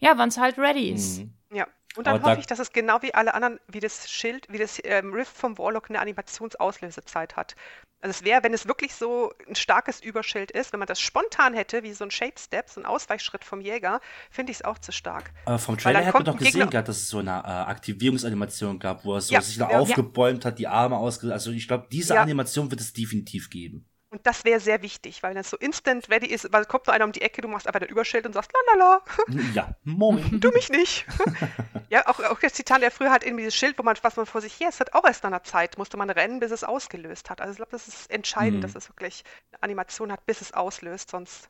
ja, wann es halt ready ist. Mhm. Ja. Und dann hoffe ich, dass es genau wie alle anderen, wie das Schild, wie das ähm, Rift vom Warlock eine Animationsauslösezeit hat. Also es wäre, wenn es wirklich so ein starkes Überschild ist, wenn man das spontan hätte, wie so ein Shape Step, so ein Ausweichschritt vom Jäger, finde ich es auch zu stark. Aber vom Trailer hätte man doch gesehen gehabt, dass es so eine äh, Aktivierungsanimation gab, wo er so ja, sich noch ja, aufgebäumt ja. hat, die Arme ausgesetzt. Also ich glaube, diese Animation wird es definitiv geben. Und das wäre sehr wichtig, weil es so instant ready ist, weil kommt so einer um die Ecke, du machst einfach dein Überschild und sagst, lalala. (laughs) Ja, Moment. du mich nicht. (laughs) ja, auch, auch das Zitat, der früher hat irgendwie dieses Schild, wo man, was man vor sich her, es hat auch erst nach einer Zeit, musste man rennen, bis es ausgelöst hat. Also ich glaube, das ist entscheidend, mhm. dass es wirklich eine Animation hat, bis es auslöst, sonst.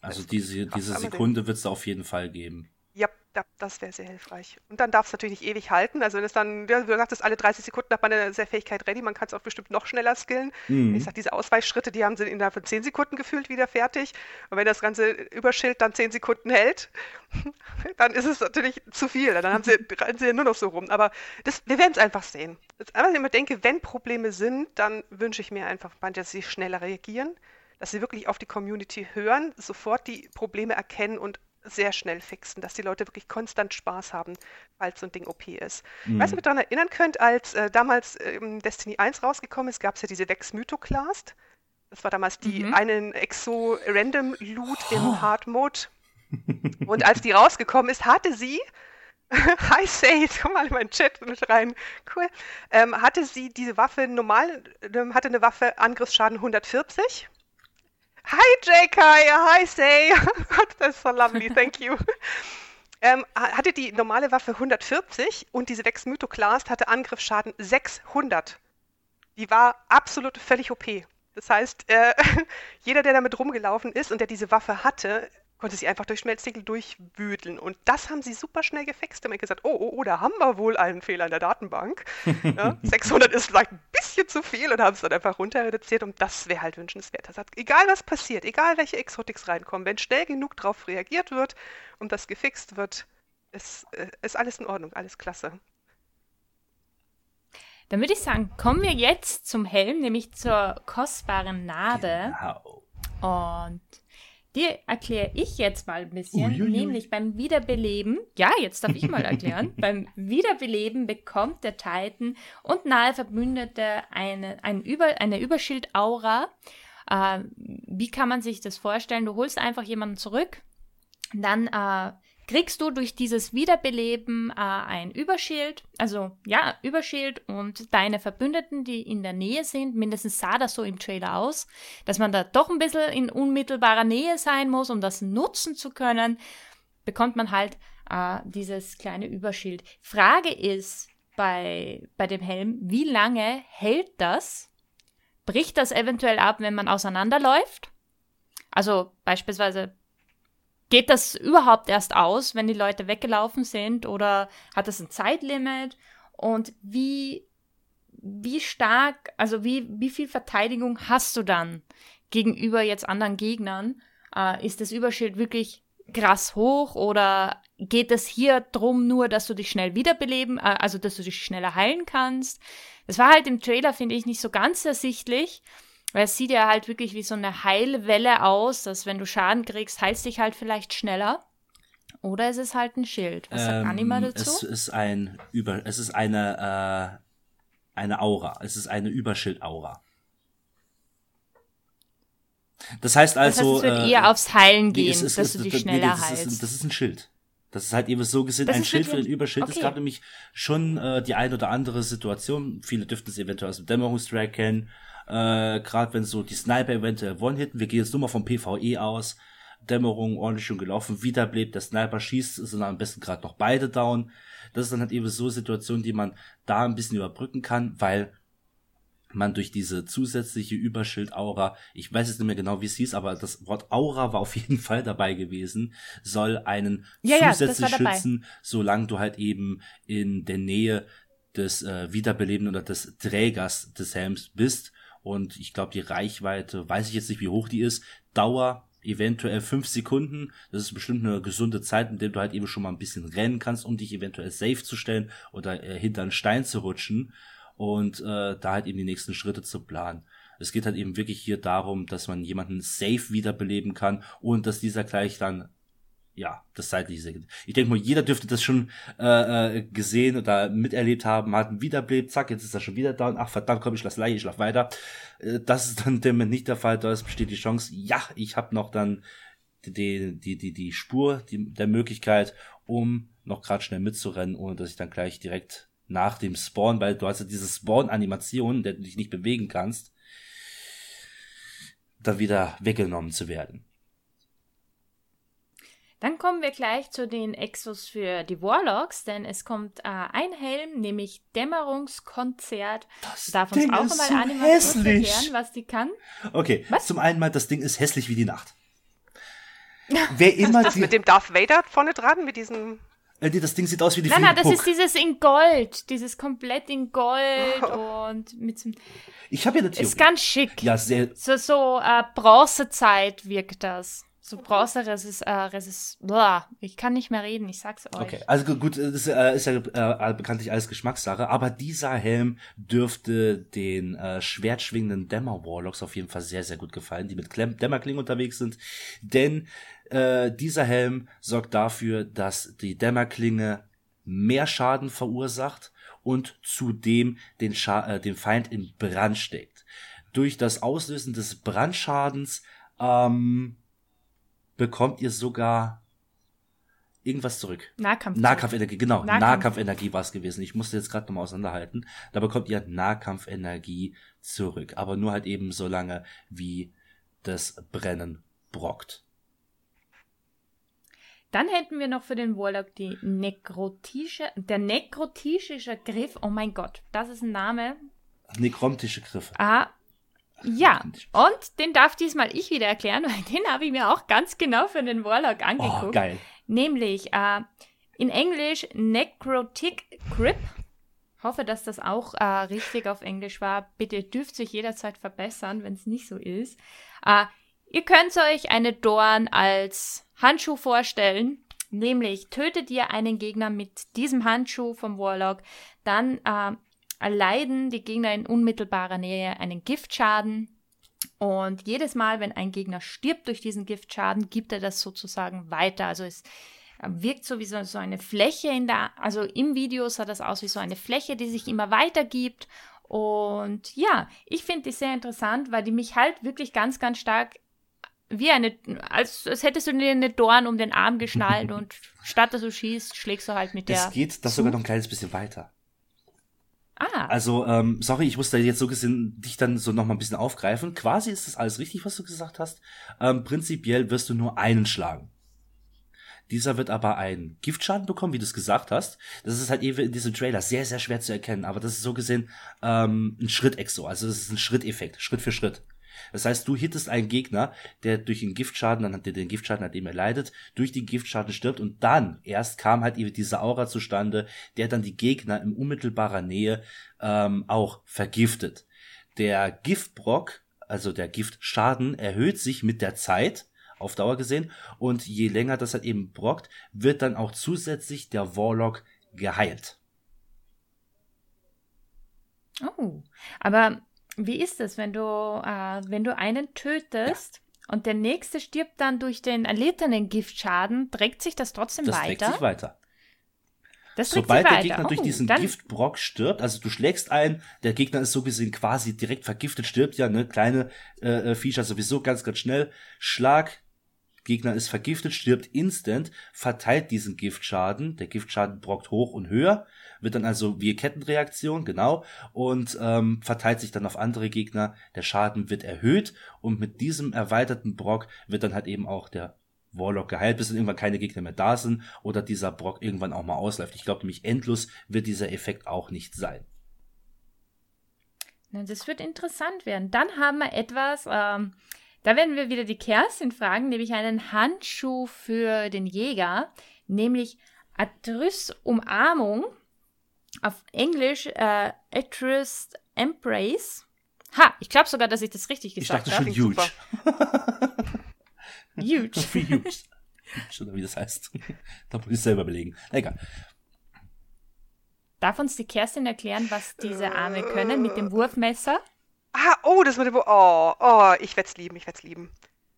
Also diese, diese Sekunde wird es auf jeden Fall geben. Ja, das wäre sehr hilfreich. Und dann darf es natürlich nicht ewig halten. Also wenn es dann, ja, du sagtest, alle 30 Sekunden hat man eine sehr Fähigkeit ready, man kann es auch bestimmt noch schneller skillen. Mhm. Ich sag, diese Ausweichschritte, die haben sie innerhalb von 10 Sekunden gefühlt wieder fertig. Und wenn das ganze Überschild dann 10 Sekunden hält, (laughs) dann ist es natürlich zu viel. Dann haben sie, rennen sie nur noch so rum. Aber das, wir werden es einfach sehen. Das, einfach, ich immer denke, wenn Probleme sind, dann wünsche ich mir einfach, dass sie schneller reagieren dass sie wirklich auf die Community hören, sofort die Probleme erkennen und sehr schnell fixen, dass die Leute wirklich konstant Spaß haben, falls so ein Ding OP ist. Mhm. Ich weiß nicht, ob ihr daran erinnern könnt, als äh, damals ähm, Destiny 1 rausgekommen ist, gab es ja diese Vex Mythoclast. Das war damals die mhm. einen Exo Random Loot oh. im Hard Mode. (laughs) Und als die rausgekommen ist, hatte sie (laughs) Hi Say, komm mal in meinen Chat mit rein. Cool. Ähm, hatte sie diese Waffe normal, ähm, hatte eine Waffe Angriffsschaden 140 Hi JK, hi Say. (laughs) That's so lovely, thank you. (laughs) ähm, hatte die normale Waffe 140 und diese Vex Mythoclast hatte Angriffsschaden 600. Die war absolut völlig OP. Das heißt, äh, (laughs) jeder, der damit rumgelaufen ist und der diese Waffe hatte, konnte sie einfach durch Schmelztiegel durchwüdeln. Und das haben sie super schnell gefixt. Da haben gesagt, oh, oh, oh, da haben wir wohl einen Fehler in der Datenbank. (laughs) Ja, 600 ist vielleicht ein bisschen zu viel und haben es dann einfach runter reduziert und das wäre halt wünschenswert. Das hat, egal was passiert, egal welche Exotics reinkommen, wenn schnell genug darauf reagiert wird und das gefixt wird, ist, äh, ist alles in Ordnung, alles klasse. Dann würde ich sagen, kommen wir jetzt zum Helm, nämlich zur kostbaren Narbe. Genau. Und die erkläre ich jetzt mal ein bisschen, Uiuiui. nämlich beim Wiederbeleben, ja, jetzt darf ich mal erklären, (laughs) beim Wiederbeleben bekommt der Titan und nahe Verbündete eine, ein Über, eine Überschildaura. Äh, wie kann man sich das vorstellen? Du holst einfach jemanden zurück, dann äh, kriegst du durch dieses Wiederbeleben äh, ein Überschild, also ja, Überschild und deine Verbündeten, die in der Nähe sind, mindestens sah das so im Trailer aus, dass man da doch ein bisschen in unmittelbarer Nähe sein muss, um das nutzen zu können, bekommt man halt äh, dieses kleine Überschild. Frage ist bei, bei dem Helm, wie lange hält das? Bricht das eventuell ab, wenn man auseinanderläuft? Also beispielsweise geht das überhaupt erst aus, wenn die Leute weggelaufen sind oder hat das ein Zeitlimit? Und wie, wie stark, also wie, wie viel Verteidigung hast du dann gegenüber jetzt anderen Gegnern? Äh, ist das Überschild wirklich krass hoch oder geht es hier drum nur, dass du dich schnell wiederbeleben, äh, also dass du dich schneller heilen kannst? Das war halt im Trailer, finde ich, nicht so ganz ersichtlich. Weil es sieht ja halt wirklich wie so eine Heilwelle aus, dass wenn du Schaden kriegst, heilst dich halt vielleicht schneller. Oder es ist halt ein Schild. Was sagt ähm, Anima dazu? Es ist ein Über, es ist eine, äh, eine Aura. Es ist eine Überschildaura. Das heißt also. Das heißt, es wird äh, eher aufs Heilen gehen, ist, dass ist, du dich schneller nee, das heilst. Ist, das ist ein Schild. Das ist halt eben so gesehen das ein Schild für ein Überschild. Okay. Es gab nämlich schon äh, die ein oder andere Situation. Viele dürften es eventuell aus dem Dämmerungstrack kennen, äh, Gerade wenn so die Sniper eventuell One-Hitten, wir gehen jetzt nur mal vom PvE aus, Dämmerung ordentlich schon gelaufen, wiederblebt, der Sniper schießt, sind am besten gerade noch beide down. Das ist dann halt eben so Situationen, die man da ein bisschen überbrücken kann, weil man durch diese zusätzliche Überschild-Aura, ich weiß jetzt nicht mehr genau, wie es hieß, aber das Wort Aura war auf (laughs) jeden Fall dabei gewesen, soll einen ja, zusätzlich ja, schützen, solange du halt eben in der Nähe des äh, Wiederbeleben oder des Trägers des Helms bist und ich glaube, die Reichweite, weiß ich jetzt nicht, wie hoch die ist. Dauer eventuell fünf Sekunden. Das ist bestimmt eine gesunde Zeit, in der du halt eben schon mal ein bisschen rennen kannst, um dich eventuell safe zu stellen oder äh, hinter einen Stein zu rutschen und äh, da halt eben die nächsten Schritte zu planen. Es geht halt eben wirklich hier darum, dass man jemanden safe wiederbeleben kann und dass dieser gleich dann ja, das seitliche Segment. Ich denke mal, jeder dürfte das schon äh, äh, gesehen oder miterlebt haben, hat ein Wiederbleib, zack, jetzt ist er schon wieder da und ach verdammt, komm, ich lass Leiche, ich schlaf weiter. Äh, das ist dann dem nicht der Fall, da besteht die Chance, ja, ich habe noch dann die, die, die, die Spur die, der Möglichkeit, um noch gerade schnell mitzurennen, ohne dass ich dann gleich direkt nach dem Spawn, weil du hast ja diese Spawn-Animation, der du dich nicht bewegen kannst, da wieder weggenommen zu werden. Dann kommen wir gleich zu den Exos für die Warlocks, denn es kommt äh, ein Helm, nämlich Dämmerungskonzert. Das Darf uns Ding auch ist mal so hässlich. erklären, was die kann? Okay, was? zum einen mal, das Ding ist hässlich wie die Nacht. (laughs) Wer immer das die... mit dem Darth Vader vorne dran, mit diesem äh, das Ding sieht aus wie die Nein, nein, das ist dieses in Gold. Dieses komplett in Gold oh. und mit so Ich habe ja eine Theorie. Ist ganz schick. Ja, sehr. So, so äh, Bronzezeit wirkt das. So Bronze resist, äh, resist, blah. Ich kann nicht mehr reden, ich sag's euch. Okay, also gut, das ist, äh, ist ja äh, bekanntlich alles Geschmackssache, aber dieser Helm dürfte den äh, schwertschwingenden Dämmer Warlocks auf jeden Fall sehr, sehr gut gefallen, die mit Klemm Dämmerklingen unterwegs sind, denn äh, dieser Helm sorgt dafür, dass die Dämmerklinge mehr Schaden verursacht und zudem den, Scha äh, den Feind in Brand steckt. Durch das Auslösen des Brandschadens ähm, bekommt ihr sogar irgendwas zurück. Nahkampf. Nahkampfenergie, genau. Nahkampf. Nahkampfenergie war es gewesen. Ich musste jetzt gerade nochmal auseinanderhalten. Da bekommt ihr Nahkampfenergie zurück. Aber nur halt eben so lange, wie das Brennen brockt. Dann hätten wir noch für den Warlock die nekrotische, der nekrotische Griff. Oh mein Gott, das ist ein Name. Nekrontische Griffe. Ah, ja, und den darf diesmal ich wieder erklären, weil den habe ich mir auch ganz genau für den Warlock angeguckt. Oh, geil. Nämlich äh, in Englisch Necrotic Grip. Hoffe, dass das auch äh, richtig auf Englisch war. Bitte dürft sich jederzeit verbessern, wenn es nicht so ist. Äh, ihr könnt euch eine Dorn als Handschuh vorstellen. Nämlich tötet ihr einen Gegner mit diesem Handschuh vom Warlock, dann äh, erleiden die Gegner in unmittelbarer Nähe einen Giftschaden. Und jedes Mal, wenn ein Gegner stirbt durch diesen Giftschaden, gibt er das sozusagen weiter. Also es äh, wirkt so wie so, so eine Fläche in der, also im Video sah das aus wie so eine Fläche, die sich immer weitergibt. Und ja, ich finde die sehr interessant, weil die mich halt wirklich ganz, ganz stark wie eine, als, als hättest du dir eine Dorn um den Arm geschnallt (laughs) und statt dass du schießt, schlägst du halt mit der. Es geht das sogar noch ein kleines bisschen weiter. Also, ähm, sorry, ich muss da jetzt so gesehen dich dann so noch mal ein bisschen aufgreifen. Quasi ist das alles richtig, was du gesagt hast. Ähm, prinzipiell wirst du nur einen schlagen. Dieser wird aber einen Giftschaden bekommen, wie du es gesagt hast. Das ist halt eben in diesem Trailer sehr, sehr schwer zu erkennen, aber das ist so gesehen ähm, ein Schritt-Exo. Also das ist ein Schritteffekt, Schritt für Schritt. Das heißt, du hittest einen Gegner, der durch den Giftschaden, dann hat der den Giftschaden, an dem er leidet, durch den Giftschaden stirbt und dann erst kam halt eben diese Aura zustande, der dann die Gegner in unmittelbarer Nähe ähm, auch vergiftet. Der Giftbrock, also der Giftschaden, erhöht sich mit der Zeit, auf Dauer gesehen, und je länger das halt eben brockt, wird dann auch zusätzlich der Warlock geheilt. Oh, aber wie ist es, wenn du, äh, wenn du einen tötest ja. und der nächste stirbt dann durch den erlittenen Giftschaden, trägt sich das trotzdem das weiter? Das trägt sich weiter. Das Sobald der Gegner oh, durch diesen Giftbrock stirbt, also du schlägst ein, der Gegner ist so gesehen quasi direkt vergiftet, stirbt ja, ne, kleine äh, äh Viecher sowieso ganz, ganz schnell. Schlag, Gegner ist vergiftet, stirbt instant, verteilt diesen Giftschaden, der Giftschaden brockt hoch und höher, wird dann also wie Kettenreaktion, genau, und ähm, verteilt sich dann auf andere Gegner, der Schaden wird erhöht und mit diesem erweiterten Brock wird dann halt eben auch der Warlock geheilt, bis dann irgendwann keine Gegner mehr da sind oder dieser Brock irgendwann auch mal ausläuft. Ich glaube nämlich endlos wird dieser Effekt auch nicht sein. Das wird interessant werden. Dann haben wir etwas, ähm, da werden wir wieder die Kerstin fragen, nämlich einen Handschuh für den Jäger, nämlich Atrys Umarmung, auf Englisch äh, Atrys Embrace. Ha, ich glaube sogar, dass ich das richtig gesagt habe. Ich dachte schon (laughs) huge. huge. Wie huge. Oder wie das heißt. (laughs) da muss ich selber belegen. Egal. Darf uns die Kerstin erklären, was diese Arme können mit dem Wurfmesser? Ah, oh, das mit dem. Oh, oh, ich werde es lieben, ich werde es lieben.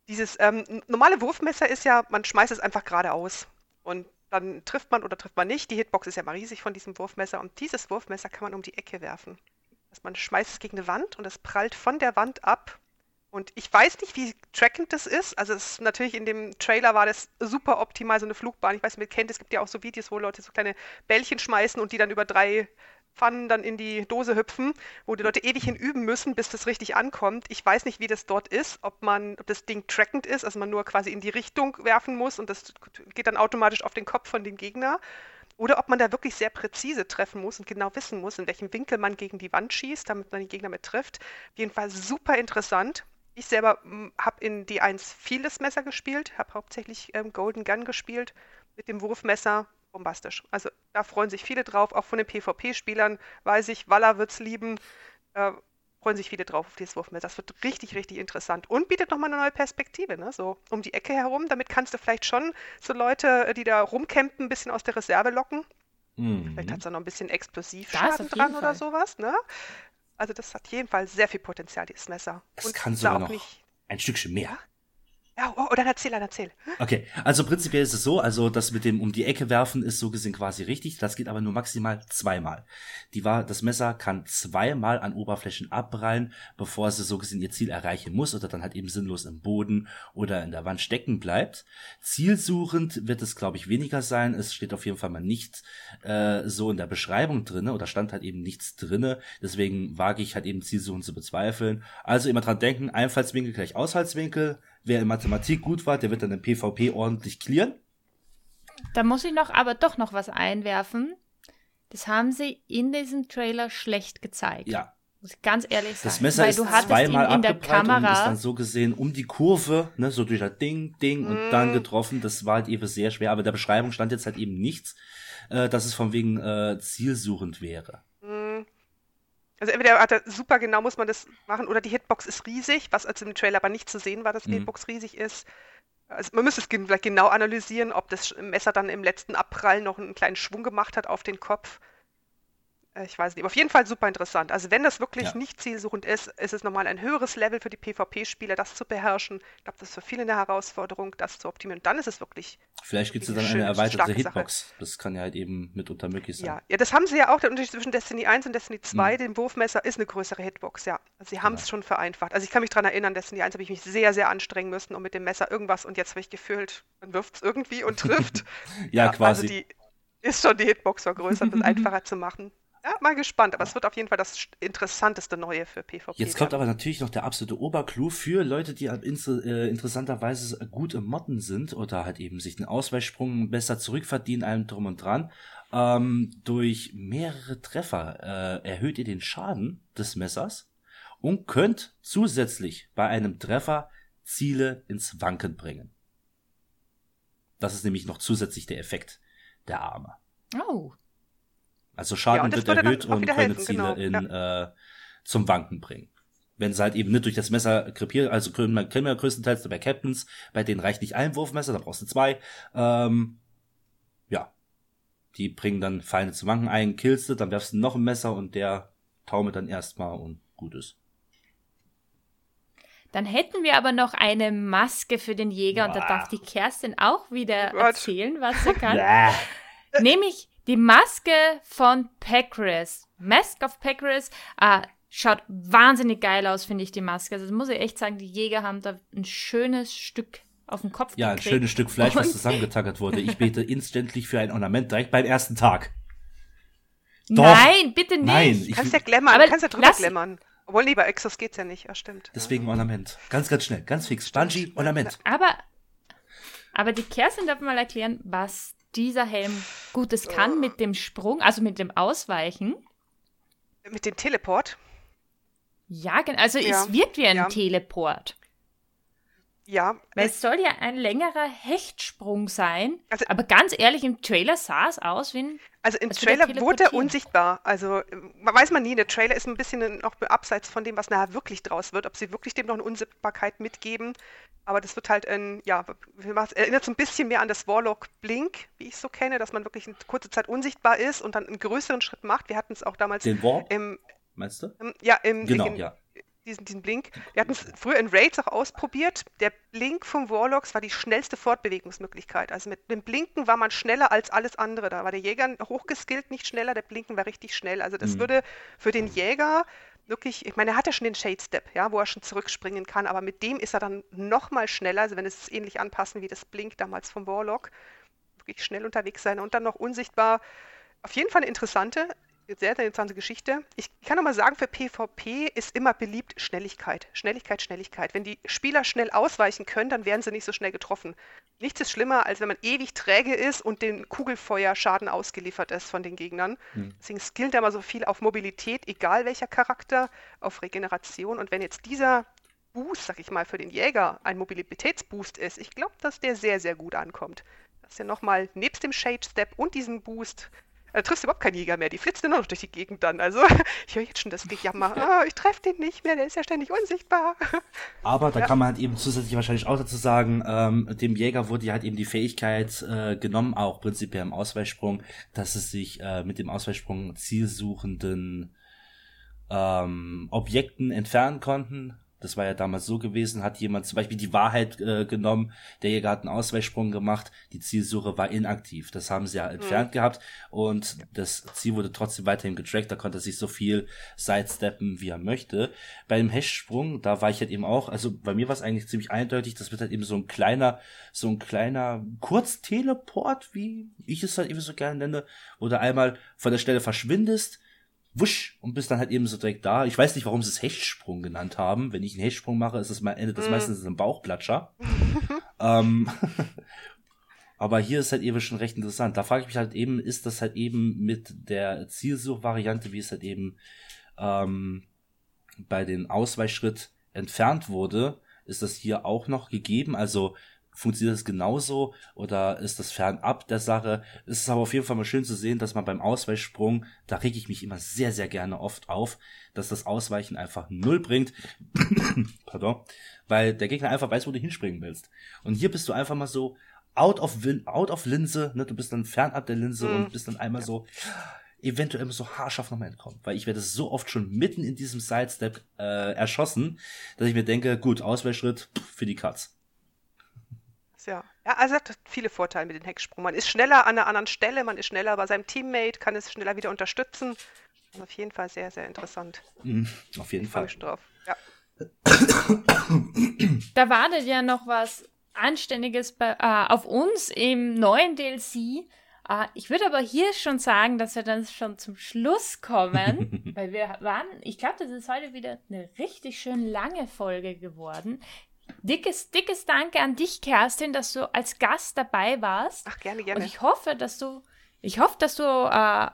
dieses ähm, normale Wurfmesser ist ja, man schmeißt es einfach geradeaus. Und dann trifft man oder trifft man nicht. Die Hitbox ist ja mal riesig von diesem Wurfmesser. Und dieses Wurfmesser kann man um die Ecke werfen. Also man schmeißt es gegen eine Wand und es prallt von der Wand ab. Und ich weiß nicht, wie trackend das ist. Also es ist natürlich in dem Trailer war das super optimal, so eine Flugbahn. Ich weiß nicht, ihr kennt, es gibt ja auch so Videos, wo Leute so kleine Bällchen schmeißen und die dann über drei Pfannen dann in die Dose hüpfen, wo die Leute ewig hin üben müssen, bis das richtig ankommt. Ich weiß nicht, wie das dort ist, ob man, ob das Ding trackend ist, also man nur quasi in die Richtung werfen muss und das geht dann automatisch auf den Kopf von dem Gegner. Oder ob man da wirklich sehr präzise treffen muss und genau wissen muss, in welchem Winkel man gegen die Wand schießt, damit man den Gegner mit trifft. Auf jeden Fall super interessant. Ich selber hm, habe in D1 vieles Messer gespielt, habe hauptsächlich ähm, Golden Gun gespielt mit dem Wurfmesser bombastisch. Also da freuen sich viele drauf, auch von den PvP-Spielern weiß ich, Walla wird es lieben. Äh, freuen sich viele drauf auf dieses Wurfmesser. Das wird richtig, richtig interessant und bietet nochmal eine neue Perspektive, ne? So um die Ecke herum. Damit kannst du vielleicht schon so Leute, die da rumcampen, ein bisschen aus der Reserve locken. Mhm. Vielleicht hat es da noch ein bisschen Explosivschaden dran oder sowas, ne? Also das hat jeden Fall sehr viel Potenzial, dieses Messer. Das und kann sogar noch nicht... ein Stückchen mehr. Ja? Ja, oh, dann erzähl, dann erzähl. Okay, also prinzipiell ist es so, also das mit dem um die Ecke werfen ist so gesehen quasi richtig. Das geht aber nur maximal zweimal. Die war, das Messer kann zweimal an Oberflächen abprallen, bevor es so gesehen ihr Ziel erreichen muss oder dann halt eben sinnlos im Boden oder in der Wand stecken bleibt. Zielsuchend wird es, glaube ich, weniger sein. Es steht auf jeden Fall mal nicht äh, so in der Beschreibung drinne oder stand halt eben nichts drinne. Deswegen wage ich halt eben zielsuchend zu bezweifeln. Also immer dran denken, Einfallswinkel gleich Aushaltswinkel Wer in Mathematik gut war, der wird dann im PvP ordentlich clearen. Da muss ich noch aber doch noch was einwerfen. Das haben sie in diesem Trailer schlecht gezeigt. Ja. Muss ich ganz ehrlich sagen. Das Messer Weil ist zweimal in der Kamera. und ist dann so gesehen um die Kurve, ne, so durch das Ding, Ding und mm. dann getroffen. Das war halt eben sehr schwer. Aber in der Beschreibung stand jetzt halt eben nichts, äh, dass es von wegen äh, zielsuchend wäre. Also entweder hat er super genau muss man das machen oder die Hitbox ist riesig, was als im Trailer aber nicht zu sehen war, dass die mhm. Hitbox riesig ist. Also man müsste es vielleicht genau analysieren, ob das Messer dann im letzten Abprall noch einen kleinen Schwung gemacht hat auf den Kopf. Äh, ich weiß nicht, aber auf jeden Fall super interessant. Also wenn das wirklich ja. nicht zielsuchend ist, ist es nochmal ein höheres Level für die PvP-Spieler, das zu beherrschen. Ich glaube, das ist für viele eine Herausforderung, das zu optimieren. Und dann ist es wirklich. Vielleicht gibt es dann eine erweiterte Hitbox. Sache. Das kann ja halt eben mitunter möglich sein. Ja. ja, das haben sie ja auch. Der Unterschied zwischen Destiny 1 und Destiny 2, mhm. dem Wurfmesser, ist eine größere Hitbox, ja. Also sie haben es ja. schon vereinfacht. Also ich kann mich daran erinnern, Destiny 1 habe ich mich sehr, sehr anstrengen müssen, um mit dem Messer irgendwas und jetzt habe ich gefühlt, man wirft es irgendwie und trifft. (laughs) ja, ja, quasi. Also die ist schon die Hitbox vergrößert, das (laughs) einfacher zu machen. Ja, mal gespannt, aber es wird auf jeden Fall das interessanteste Neue für PvP. Jetzt kommt aber natürlich noch der absolute Oberclou für Leute, die äh, interessanterweise gut im Motten sind oder halt eben sich den Ausweichsprung besser zurückverdienen, allem drum und dran. Ähm, durch mehrere Treffer äh, erhöht ihr den Schaden des Messers und könnt zusätzlich bei einem Treffer Ziele ins Wanken bringen. Das ist nämlich noch zusätzlich der Effekt der Arme. Oh, also Schaden ja, wird erhöht und können helfen, Ziele genau. in, ja. äh, zum Wanken bringen. Wenn sie halt eben nicht durch das Messer krepieren, also können wir, können wir größtenteils bei Captains, bei denen reicht nicht ein Wurfmesser, da brauchst du zwei. Ähm, ja. Die bringen dann Feinde zum Wanken ein, killst du, dann werfst du noch ein Messer und der taumelt dann erstmal und gut ist. Dann hätten wir aber noch eine Maske für den Jäger Boah. und da darf die Kerstin auch wieder What? erzählen, was sie kann. Nämlich die Maske von Pecris. Mask of Pecris. Ah, schaut wahnsinnig geil aus, finde ich, die Maske. Also, das muss ich echt sagen, die Jäger haben da ein schönes Stück auf dem Kopf Ja, gekriegt. ein schönes Stück Fleisch, was zusammengetackert wurde. Ich bete instantlich für ein Ornament direkt beim ersten Tag. Doch. Nein, bitte nicht. Nein, ich kannst ja glemmern, aber kannst ja drüber glemmern. Obwohl, lieber Exos geht's ja nicht, ja stimmt. Deswegen Ornament. Ganz, ganz schnell, ganz fix. Bungee, Ornament. Aber, aber die Kerstin darf mal erklären, was dieser Helm Gutes kann mit dem Sprung, also mit dem Ausweichen. Mit dem Teleport? Ja, also ja. es wirkt wie ein ja. Teleport. Ja. Weil es soll ja ein längerer Hechtsprung sein. Also, aber ganz ehrlich, im Trailer sah es aus wie ein. Also im Trailer wurde er unsichtbar. Also weiß man nie, der Trailer ist ein bisschen noch abseits von dem, was nachher wirklich draus wird. Ob sie wirklich dem noch eine Unsichtbarkeit mitgeben. Aber das wird halt ein, ja, erinnert so ein bisschen mehr an das Warlock Blink, wie ich es so kenne, dass man wirklich eine kurze Zeit unsichtbar ist und dann einen größeren Schritt macht. Wir hatten es auch damals Den Warp? Im, Meinst du? Im, ja, im, genau, in, ja diesen, diesen Blink. Wir hatten es früher in Raids auch ausprobiert. Der Blink vom Warlocks war die schnellste Fortbewegungsmöglichkeit. Also mit dem Blinken war man schneller als alles andere. Da war der Jäger hochgeskillt nicht schneller, der Blinken war richtig schnell. Also das mhm. würde für den Jäger wirklich, ich meine, er hat ja schon den Shade Step, ja, wo er schon zurückspringen kann, aber mit dem ist er dann noch mal schneller, also wenn es ähnlich anpassen wie das Blink damals vom Warlock, wirklich schnell unterwegs sein und dann noch unsichtbar. Auf jeden Fall eine interessante sehr, sehr interessante Geschichte. Ich kann noch mal sagen, für PvP ist immer beliebt Schnelligkeit. Schnelligkeit, Schnelligkeit. Wenn die Spieler schnell ausweichen können, dann werden sie nicht so schnell getroffen. Nichts ist schlimmer, als wenn man ewig träge ist und den Kugelfeuerschaden ausgeliefert ist von den Gegnern. Hm. Deswegen skillt er mal so viel auf Mobilität, egal welcher Charakter, auf Regeneration. Und wenn jetzt dieser Boost, sag ich mal, für den Jäger ein Mobilitätsboost ist, ich glaube, dass der sehr, sehr gut ankommt. Dass er nochmal nebst dem Shade Step und diesem Boost da triffst du überhaupt keinen Jäger mehr. Die flitzen nur noch durch die Gegend dann. Also (laughs) ich höre jetzt schon das Gejammer. Oh, ich treffe den nicht mehr, der ist ja ständig unsichtbar. (laughs) Aber da ja. kann man halt eben zusätzlich wahrscheinlich auch dazu sagen, ähm, dem Jäger wurde ja halt eben die Fähigkeit äh, genommen, auch prinzipiell im Ausweichsprung, dass es sich äh, mit dem Ausweichsprung zielsuchenden ähm, Objekten entfernen konnten. Das war ja damals so gewesen, hat jemand zum Beispiel die Wahrheit äh, genommen, der Jäger hat einen Ausweichsprung gemacht, die Zielsuche war inaktiv. Das haben sie ja entfernt mhm. gehabt und das Ziel wurde trotzdem weiterhin getrackt, da konnte er sich so viel sidesteppen, wie er möchte. Bei dem Hechtsprung, da war ich halt eben auch, also bei mir war es eigentlich ziemlich eindeutig, das wird halt eben so ein kleiner, so ein kleiner Kurzteleport, wie ich es halt eben so gerne nenne, wo du einmal von der Stelle verschwindest, wusch und bist dann halt eben so direkt da. Ich weiß nicht, warum sie es Hechtsprung genannt haben. Wenn ich einen Hechtsprung mache, ist es endet das mm. meistens ein Bauchplatscher. (laughs) ähm, (laughs) aber hier ist halt eben schon recht interessant. Da frage ich mich halt eben, ist das halt eben mit der Zielsuchvariante, wie es halt eben ähm, bei den Ausweichschritt entfernt wurde, ist das hier auch noch gegeben? Also Funktioniert das genauso oder ist das fernab der Sache? Es ist aber auf jeden Fall mal schön zu sehen, dass man beim Ausweichsprung, da rege ich mich immer sehr, sehr gerne oft auf, dass das Ausweichen einfach null bringt. (coughs) Pardon. Weil der Gegner einfach weiß, wo du hinspringen willst. Und hier bist du einfach mal so out of, out of Linse, ne? Du bist dann fernab der Linse mhm. und bist dann einmal so eventuell so haarscharf nochmal entkommen. Weil ich werde so oft schon mitten in diesem Sidestep äh, erschossen, dass ich mir denke, gut, Ausweichschritt für die Katz ja. Ja, also hat viele Vorteile mit dem Hecksprung. Man ist schneller an einer anderen Stelle, man ist schneller bei seinem Teammate, kann es schneller wieder unterstützen. Also auf jeden Fall sehr, sehr interessant. Mhm, auf jeden ich Fall. Mich drauf. Ja. Da wartet ja noch was Anständiges bei, äh, auf uns im neuen DLC. Äh, ich würde aber hier schon sagen, dass wir dann schon zum Schluss kommen, (laughs) weil wir waren, ich glaube, das ist heute wieder eine richtig schön lange Folge geworden. Dickes, dickes Danke an dich, Kerstin, dass du als Gast dabei warst. Ach, gerne, gerne. Und ich hoffe, dass du, ich hoffe, dass du äh,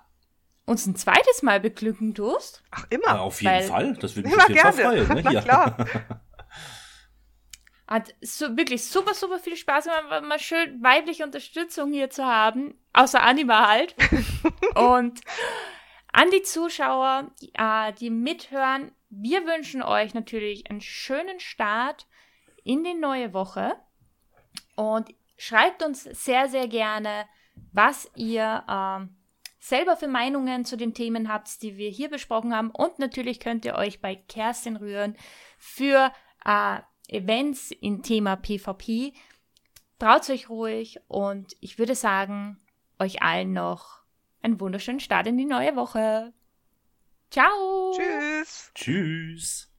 uns ein zweites Mal beglücken tust. Ach, immer. Ja, auf jeden Fall. Das würde mich auf jeden gerne. Fall freuen. Ne? (laughs) Na klar. (laughs) Hat so, wirklich super, super viel Spaß gemacht, mal schön weibliche Unterstützung hier zu haben. Außer Anima halt. (laughs) Und an die Zuschauer, die, äh, die mithören, wir wünschen euch natürlich einen schönen Start in die neue Woche und schreibt uns sehr, sehr gerne, was ihr äh, selber für Meinungen zu den Themen habt, die wir hier besprochen haben. Und natürlich könnt ihr euch bei Kerstin rühren für äh, Events im Thema PvP. Traut euch ruhig und ich würde sagen, euch allen noch einen wunderschönen Start in die neue Woche. Ciao. Tschüss. Tschüss.